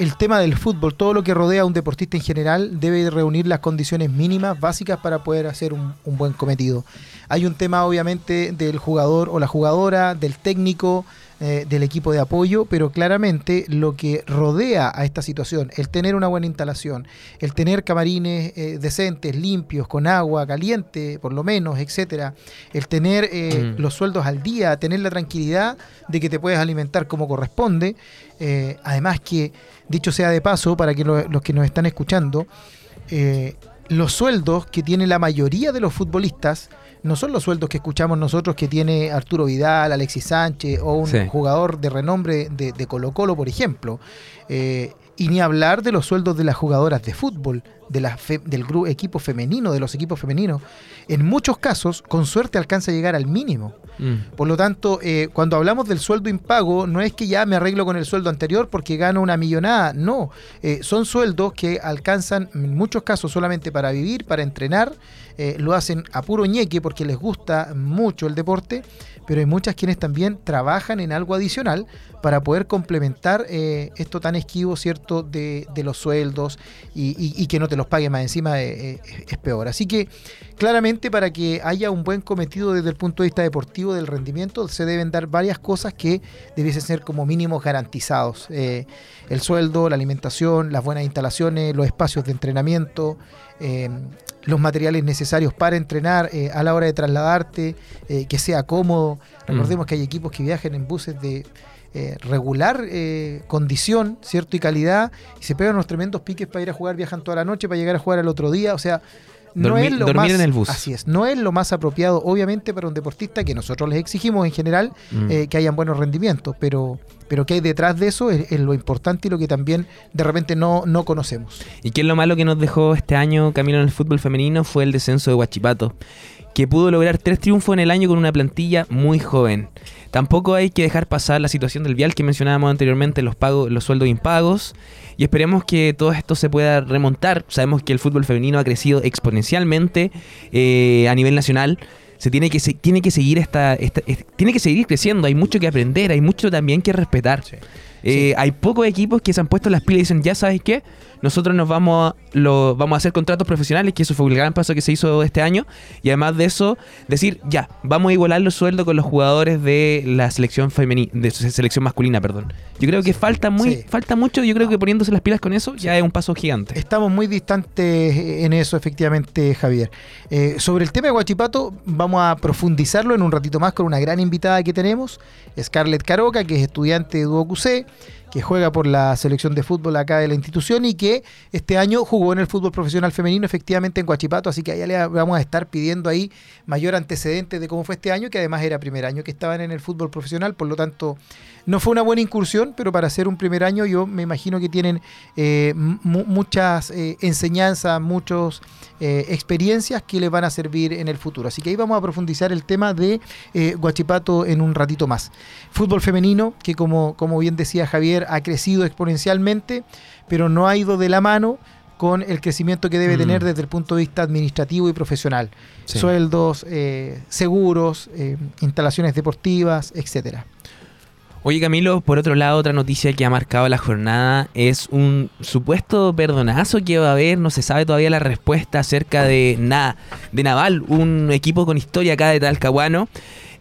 el tema del fútbol, todo lo que rodea a un deportista en general, debe reunir las condiciones mínimas básicas para poder hacer un, un buen cometido. Hay un tema obviamente del jugador o la jugadora, del técnico, eh, del equipo de apoyo, pero claramente lo que rodea a esta situación, el tener una buena instalación, el tener camarines eh, decentes, limpios, con agua caliente, por lo menos, etcétera, el tener eh, Mm. los sueldos al día, tener la tranquilidad de que te puedes alimentar como corresponde, eh, además que, dicho sea de paso, para que lo- los que nos están escuchando, eh, los sueldos que tiene la mayoría de los futbolistas no son los sueldos que escuchamos nosotros que tiene Arturo Vidal, Alexis Sánchez o un Sí. jugador de renombre de, de Colo Colo, por ejemplo. Eh, y ni hablar de los sueldos de las jugadoras de fútbol, de la fe- del gru- equipo femenino, de los equipos femeninos. En muchos casos, con suerte alcanza a llegar al mínimo. Mm. Por lo tanto, eh, cuando hablamos del sueldo impago, no es que ya me arreglo con el sueldo anterior porque gano una millonada, no. Eh, son sueldos que alcanzan en muchos casos solamente para vivir, para entrenar, eh, lo hacen a puro ñeque porque les gusta mucho el deporte, pero hay muchas quienes también trabajan en algo adicional para poder complementar eh, esto tan esquivo, ¿cierto?, de, de los sueldos y, y- y que no te los pague más encima eh, eh, es peor. Así que claramente para que haya un buen cometido desde el punto de vista deportivo del rendimiento se deben dar varias cosas que debiesen ser como mínimos garantizados. Eh, el sueldo, la alimentación, las buenas instalaciones, los espacios de entrenamiento, eh, los materiales necesarios para entrenar eh, a la hora de trasladarte, que sea cómodo. Recordemos que hay equipos que viajan en buses de eh, regular eh, condición, cierto y calidad, y se pegan unos tremendos piques para ir a jugar, viajan toda la noche para llegar a jugar al otro día, o sea, no es lo dormir más, en el bus. Así es, no es lo más apropiado, obviamente, para un deportista que nosotros les exigimos en general Mm. eh, que hayan buenos rendimientos, pero, pero que hay detrás de eso es, es lo importante y lo que también de repente no, no conocemos. ¿Y qué es lo malo que nos dejó este año Camilo en el fútbol femenino? Fue el descenso de Huachipato, que pudo lograr tres triunfos en el año con una plantilla muy joven. Tampoco hay que dejar pasar la situación del vial que mencionábamos anteriormente, los pagos, los sueldos impagos, y esperemos que todo esto se pueda remontar. Sabemos que el fútbol femenino ha crecido exponencialmente eh, a nivel nacional. se tiene que se- tiene que seguir esta, esta- es- tiene que seguir creciendo, hay mucho que aprender, hay mucho también que respetar. Eh, Hay pocos equipos que se han puesto las pilas y dicen, ya sabes qué, nosotros nos vamos a, lo, vamos a hacer contratos profesionales, que eso fue el gran paso que se hizo este año, y además de eso, decir, ya, vamos a igualar los sueldos con los jugadores de la selección femenina, de selección masculina, perdón. Yo creo que falta muy, Sí. falta mucho, yo creo que poniéndose las pilas con eso ya es un paso gigante. Estamos muy distantes en eso, efectivamente, Javier. Eh, sobre el tema de Guachipato, vamos a profundizarlo en un ratito más con una gran invitada que tenemos, Scarlett Caroca, que es estudiante de Duoc que juega por la selección de fútbol acá de la institución y que este año jugó en el fútbol profesional femenino, efectivamente en Guachipato, así que allá le vamos a estar pidiendo ahí mayor antecedente de cómo fue este año, que además era primer año que estaban en el fútbol profesional, por lo tanto no fue una buena incursión, pero para ser un primer año yo me imagino que tienen eh, mu- muchas eh, enseñanzas, muchas experiencias que les van a servir en el futuro. Así que ahí vamos a profundizar el tema de eh, Guachipato en un ratito más. Fútbol femenino, que como, como bien decía Javier, ha crecido exponencialmente, pero no ha ido de la mano con el crecimiento que debe Mm. tener desde el punto de vista administrativo y profesional. Sí. Sueldos, eh, seguros, eh, instalaciones deportivas, etcétera. Oye Camilo, por otro lado, otra noticia que ha marcado la jornada es un supuesto perdonazo que va a haber, no se sabe todavía la respuesta acerca de, Na- de Naval, un equipo con historia acá de Talcahuano,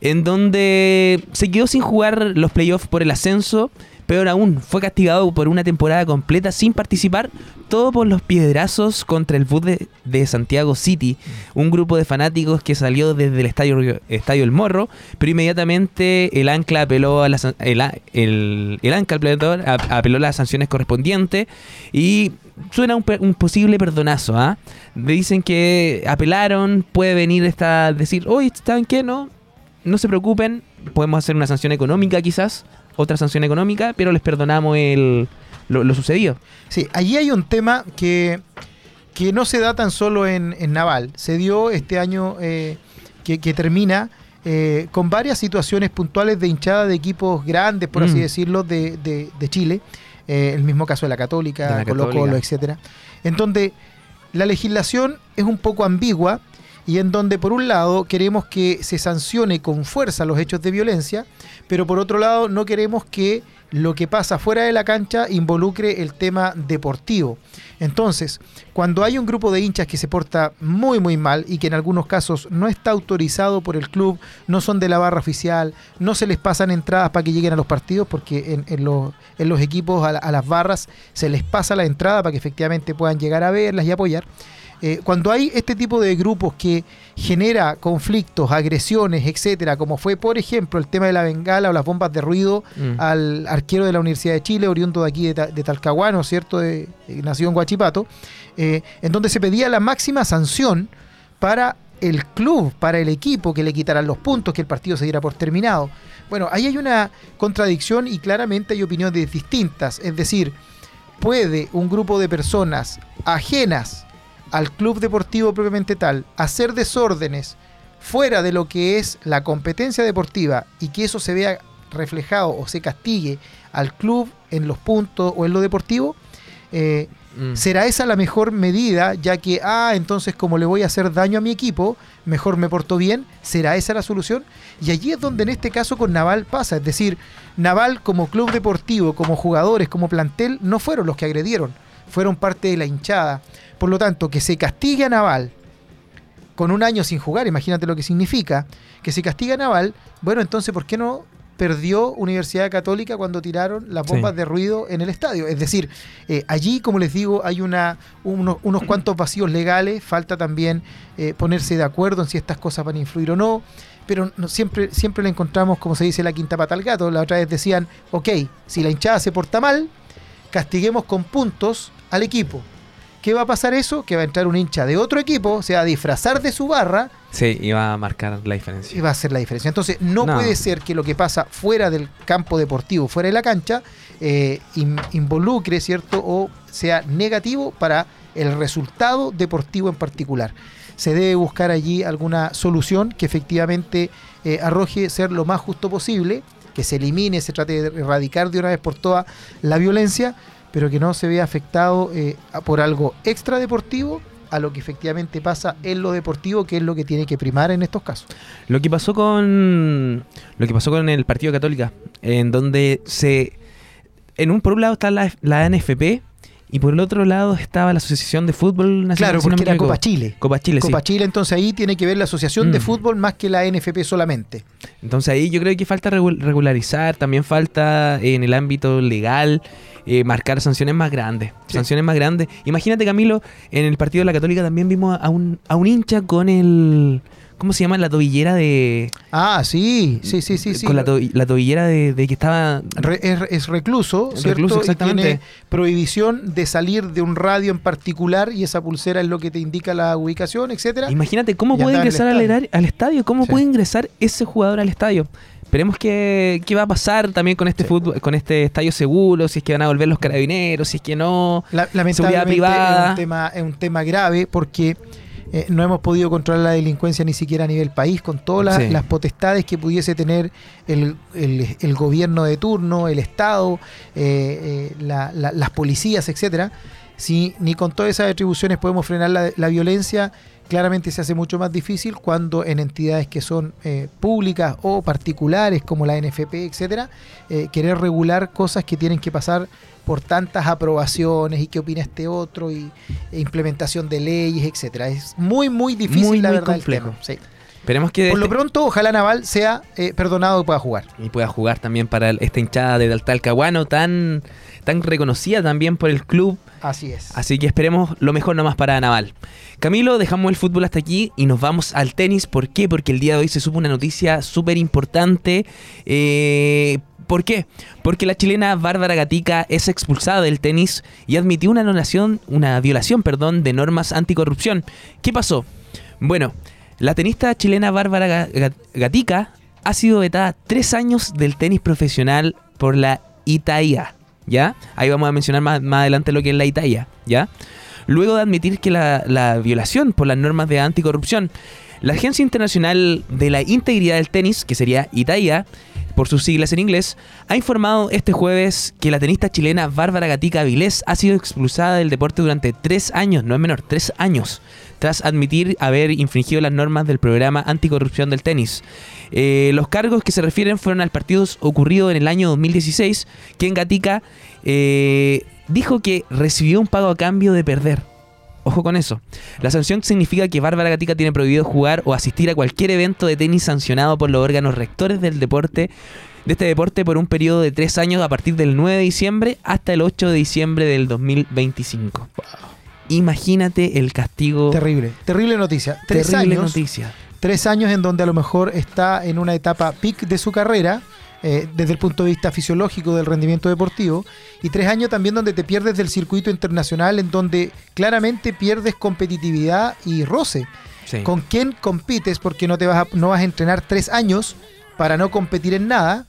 en donde se quedó sin jugar los playoffs por el ascenso, peor aún, fue castigado por una temporada completa sin participar, todo por los piedrazos contra el bus de, Santiago City, un grupo de fanáticos que salió desde el estadio, estadio El Morro, pero inmediatamente el ancla apeló a la san- el, el, el ancla perdón, a- apeló las sanciones correspondientes y suena un, un posible perdonazo, ¿ah? Dicen que apelaron, puede venir esta decir, oye, ¿saben qué? No, no se preocupen, podemos hacer una sanción económica quizás, otra sanción económica, pero les perdonamos el, lo, lo sucedido. Sí, allí hay un tema que, que no se da tan solo en, en Naval, se dio este año eh, que, que termina eh, con varias situaciones puntuales de hinchada de equipos grandes, por así Mm. decirlo, de, de- de Chile, eh, el mismo caso de la Católica, De la Colo Colo, etcétera, en donde la legislación es un poco ambigua y en donde por un lado queremos que se sancione con fuerza los hechos de violencia, pero por otro lado no queremos que lo que pasa fuera de la cancha involucre el tema deportivo. Entonces, cuando hay un grupo de hinchas que se porta muy muy mal y que en algunos casos no está autorizado por el club, no son de la barra oficial, no se les pasan entradas para que lleguen a los partidos, porque en, los, equipos a las barras se les pasa la entrada para que efectivamente puedan llegar a verlas y apoyar. Eh, cuando hay este tipo de grupos que genera conflictos, agresiones, etcétera, como fue por ejemplo el tema de la bengala o las bombas de ruido Mm. al arquero de la Universidad de Chile, oriundo de aquí de, Ta- de Talcahuano, ¿cierto? De, de- nacido en Guachipato, eh, en donde se pedía la máxima sanción para el club, para el equipo, que le quitaran los puntos, que el partido se diera por terminado. Bueno, ahí hay una contradicción y claramente hay opiniones distintas. Es decir, puede un grupo de personas ajenas al club deportivo propiamente tal hacer desórdenes fuera de lo que es la competencia deportiva y que eso se vea reflejado o se castigue al club en los puntos o en lo deportivo, eh, Mm. ¿será esa la mejor medida? Ya que, ah, entonces como le voy a hacer daño a mi equipo, mejor me porto bien, ¿será esa la solución? Y allí es donde en este caso con Naval pasa, es decir, Naval como club deportivo, como jugadores, como plantel, no fueron los que agredieron, fueron parte de la hinchada. Por lo tanto, que se castigue a Naval con un año sin jugar, imagínate lo que significa, que se castiga a Naval, bueno, entonces, ¿por qué no perdió Universidad Católica cuando tiraron las Sí. bombas de ruido en el estadio? Es decir, eh, allí, como les digo, hay una, unos, unos cuantos vacíos legales, falta también eh, ponerse de acuerdo en si estas cosas van a influir o no, pero no, siempre, siempre le encontramos, como se dice, la quinta pata al gato. La otra vez decían, ok, si la hinchada se porta mal, castiguemos con puntos al equipo. ¿Qué va a pasar eso? Que va a entrar un hincha de otro equipo, se va a disfrazar de su barra Sí, iba a marcar la y diferencia. va a hacer la diferencia. Entonces, no, No. puede ser que lo que pasa fuera del campo deportivo, fuera de la cancha, eh, in- involucre, ¿cierto? O sea negativo para el resultado deportivo en particular. Se debe buscar allí alguna solución que efectivamente eh, arroje ser lo más justo posible, que se elimine, se trate de erradicar de una vez por todas la violencia, pero que no se vea afectado eh, por algo extradeportivo a lo que efectivamente pasa en lo deportivo, que es lo que tiene que primar en estos casos. Lo que pasó con lo que pasó con el Partido Católica, en donde se en un por un lado está la, la NFP y por el otro lado estaba la Asociación de Fútbol Nacional. Claro, porque era. Copa Chile. Copa Chile, Copa sí. Chile, entonces ahí tiene que ver la Asociación de Mm. Fútbol más que la NFP solamente. Entonces ahí yo creo que falta regu- regularizar, también falta eh, en el ámbito legal eh, marcar sanciones más grandes. Sí. Sanciones más grandes. Imagínate Camilo, en el partido de la Católica también vimos a un, a un hincha con el... ¿Cómo se llama? La tobillera de... Ah, sí, sí, sí, sí. sí. Con la, to- la tobillera de, de que estaba... Re- es, es recluso, ¿cierto? recluso, Y exactamente. tiene prohibición de salir de un radio en particular y esa pulsera es lo que te indica la ubicación, etcétera. Imagínate cómo Y puede ingresar al, estadio. erar- al estadio, cómo Sí. puede ingresar ese jugador al estadio. Esperemos que qué va a pasar también con este Sí. fútbol, con este estadio seguro, si es que van a volver los carabineros, si es que no. La- Seguridad lamentablemente privada. Es, un tema, es un tema grave porque eh, no hemos podido controlar la delincuencia ni siquiera a nivel país con todas las, Sí. las potestades que pudiese tener el, el- el gobierno de turno, el Estado, eh, eh, la- la- las policías, etcétera. Si ni con todas esas atribuciones podemos frenar la, la violencia, claramente se hace mucho más difícil cuando en entidades que son eh, públicas o particulares como la NFP, etcétera, eh, querer regular cosas que tienen que pasar por tantas aprobaciones y qué opina este otro y e implementación de leyes, etcétera. Es muy muy difícil Muy, la muy verdad el complejo. tema. Sí. Esperemos que Por lo este- pronto, ojalá Naval sea eh, perdonado y pueda jugar. y pueda jugar también para esta hinchada de Talcahuano tan tan reconocida también por el club. Así es. Así que esperemos lo mejor nomás para Naval. Camilo, dejamos el fútbol hasta aquí y nos vamos al tenis. ¿Por qué? Porque el día de hoy se supo una noticia súper importante. Eh, ¿Por qué? Porque la chilena Bárbara Gatica es expulsada del tenis y admitió una violación, una violación, perdón, de normas anticorrupción. ¿Qué pasó? Bueno, la tenista chilena Bárbara Ga- Ga- Gatica ha sido vetada tres años del tenis profesional por la ITAIA, ¿ya? Ahí vamos a mencionar más, más adelante lo que es la ITAIA, ¿ya? Luego de admitir que la, la violación por las normas de anticorrupción, la Agencia Internacional de la Integridad del Tenis, que sería ITAIA, por sus siglas en inglés, ha informado este jueves que la tenista chilena Bárbara Gatica Vilés ha sido expulsada del deporte durante tres años, no es menor, tres años, tras admitir haber infringido las normas del programa anticorrupción del tenis. Eh, los cargos que se refieren fueron al partido ocurrido en el año 2016, que en Gatica eh, dijo que recibió un pago a cambio de perder. Ojo con eso. La sanción significa que Bárbara Gatica tiene prohibido jugar o asistir a cualquier evento de tenis sancionado por los órganos rectores del deporte de este deporte por un periodo de tres años a partir del 9 de diciembre hasta el 8 de diciembre del 2025. Imagínate el castigo. Terrible, terrible noticia. Tres terrible años, noticia. tres años en donde a lo mejor está en una etapa peak de su carrera, eh, desde el punto de vista fisiológico del rendimiento deportivo, y tres años también donde te pierdes del circuito internacional, en donde claramente pierdes competitividad y roce. Sí. ¿Con quién compites? Porque no te vas a, no vas a entrenar tres años para no competir en nada.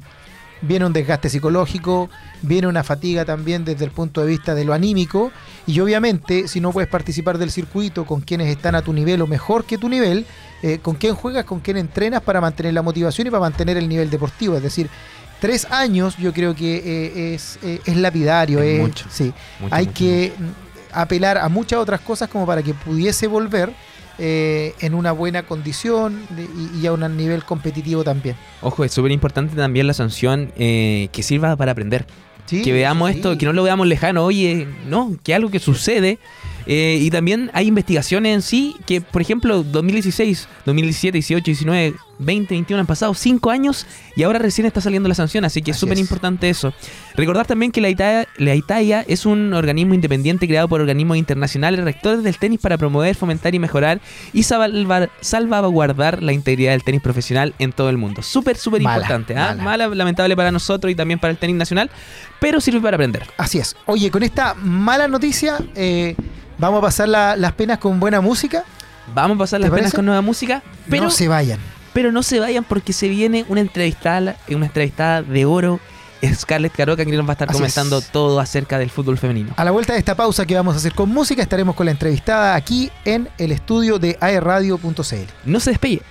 Viene un desgaste psicológico, viene una fatiga también desde el punto de vista de lo anímico. Y obviamente, si no puedes participar del circuito con quienes están a tu nivel o mejor que tu nivel, eh, con quién juegas, con quién entrenas para mantener la motivación y para mantener el nivel deportivo. Es decir, tres años yo creo que eh, es, eh, es lapidario. Es es- mucho. sí. Mucho, Hay mucho, que apelar a muchas otras cosas como para que pudiese volver eh, en una buena condición y, y a un nivel competitivo también. Ojo, es súper importante también la sanción eh, que sirva para aprender. Sí, que veamos sí. esto, que no lo veamos lejano, oye, no, que algo que sucede. Eh, y también hay investigaciones en sí que, por ejemplo, 2016, 2017, 18, 19, 20, 21 han pasado 5 años y ahora recién está saliendo la sanción, así que es Así súper es. importante eso. Recordar también que la ITAIA, la ITAIA es un organismo independiente creado por organismos internacionales rectores del tenis para promover, fomentar y mejorar y salvar- salvaguardar la integridad del tenis profesional en todo el mundo. Súper, súper Mala, importante. ¿ah? mala. Mala, lamentable para nosotros y también para el tenis nacional, pero sirve para aprender. Así es. Oye, con esta mala noticia, eh, vamos a pasar la- las penas con buena música. Vamos a pasar ¿Te las penas con nueva música, pero no se vayan. pero no se vayan porque se viene una entrevistada, una entrevistada de oro, Scarlett Caroca, que nos va a estar Así comentando es. todo acerca del fútbol femenino. A la vuelta de esta pausa que vamos a hacer con música, estaremos con la entrevistada aquí en el estudio de aerradio.cl. No se despegue.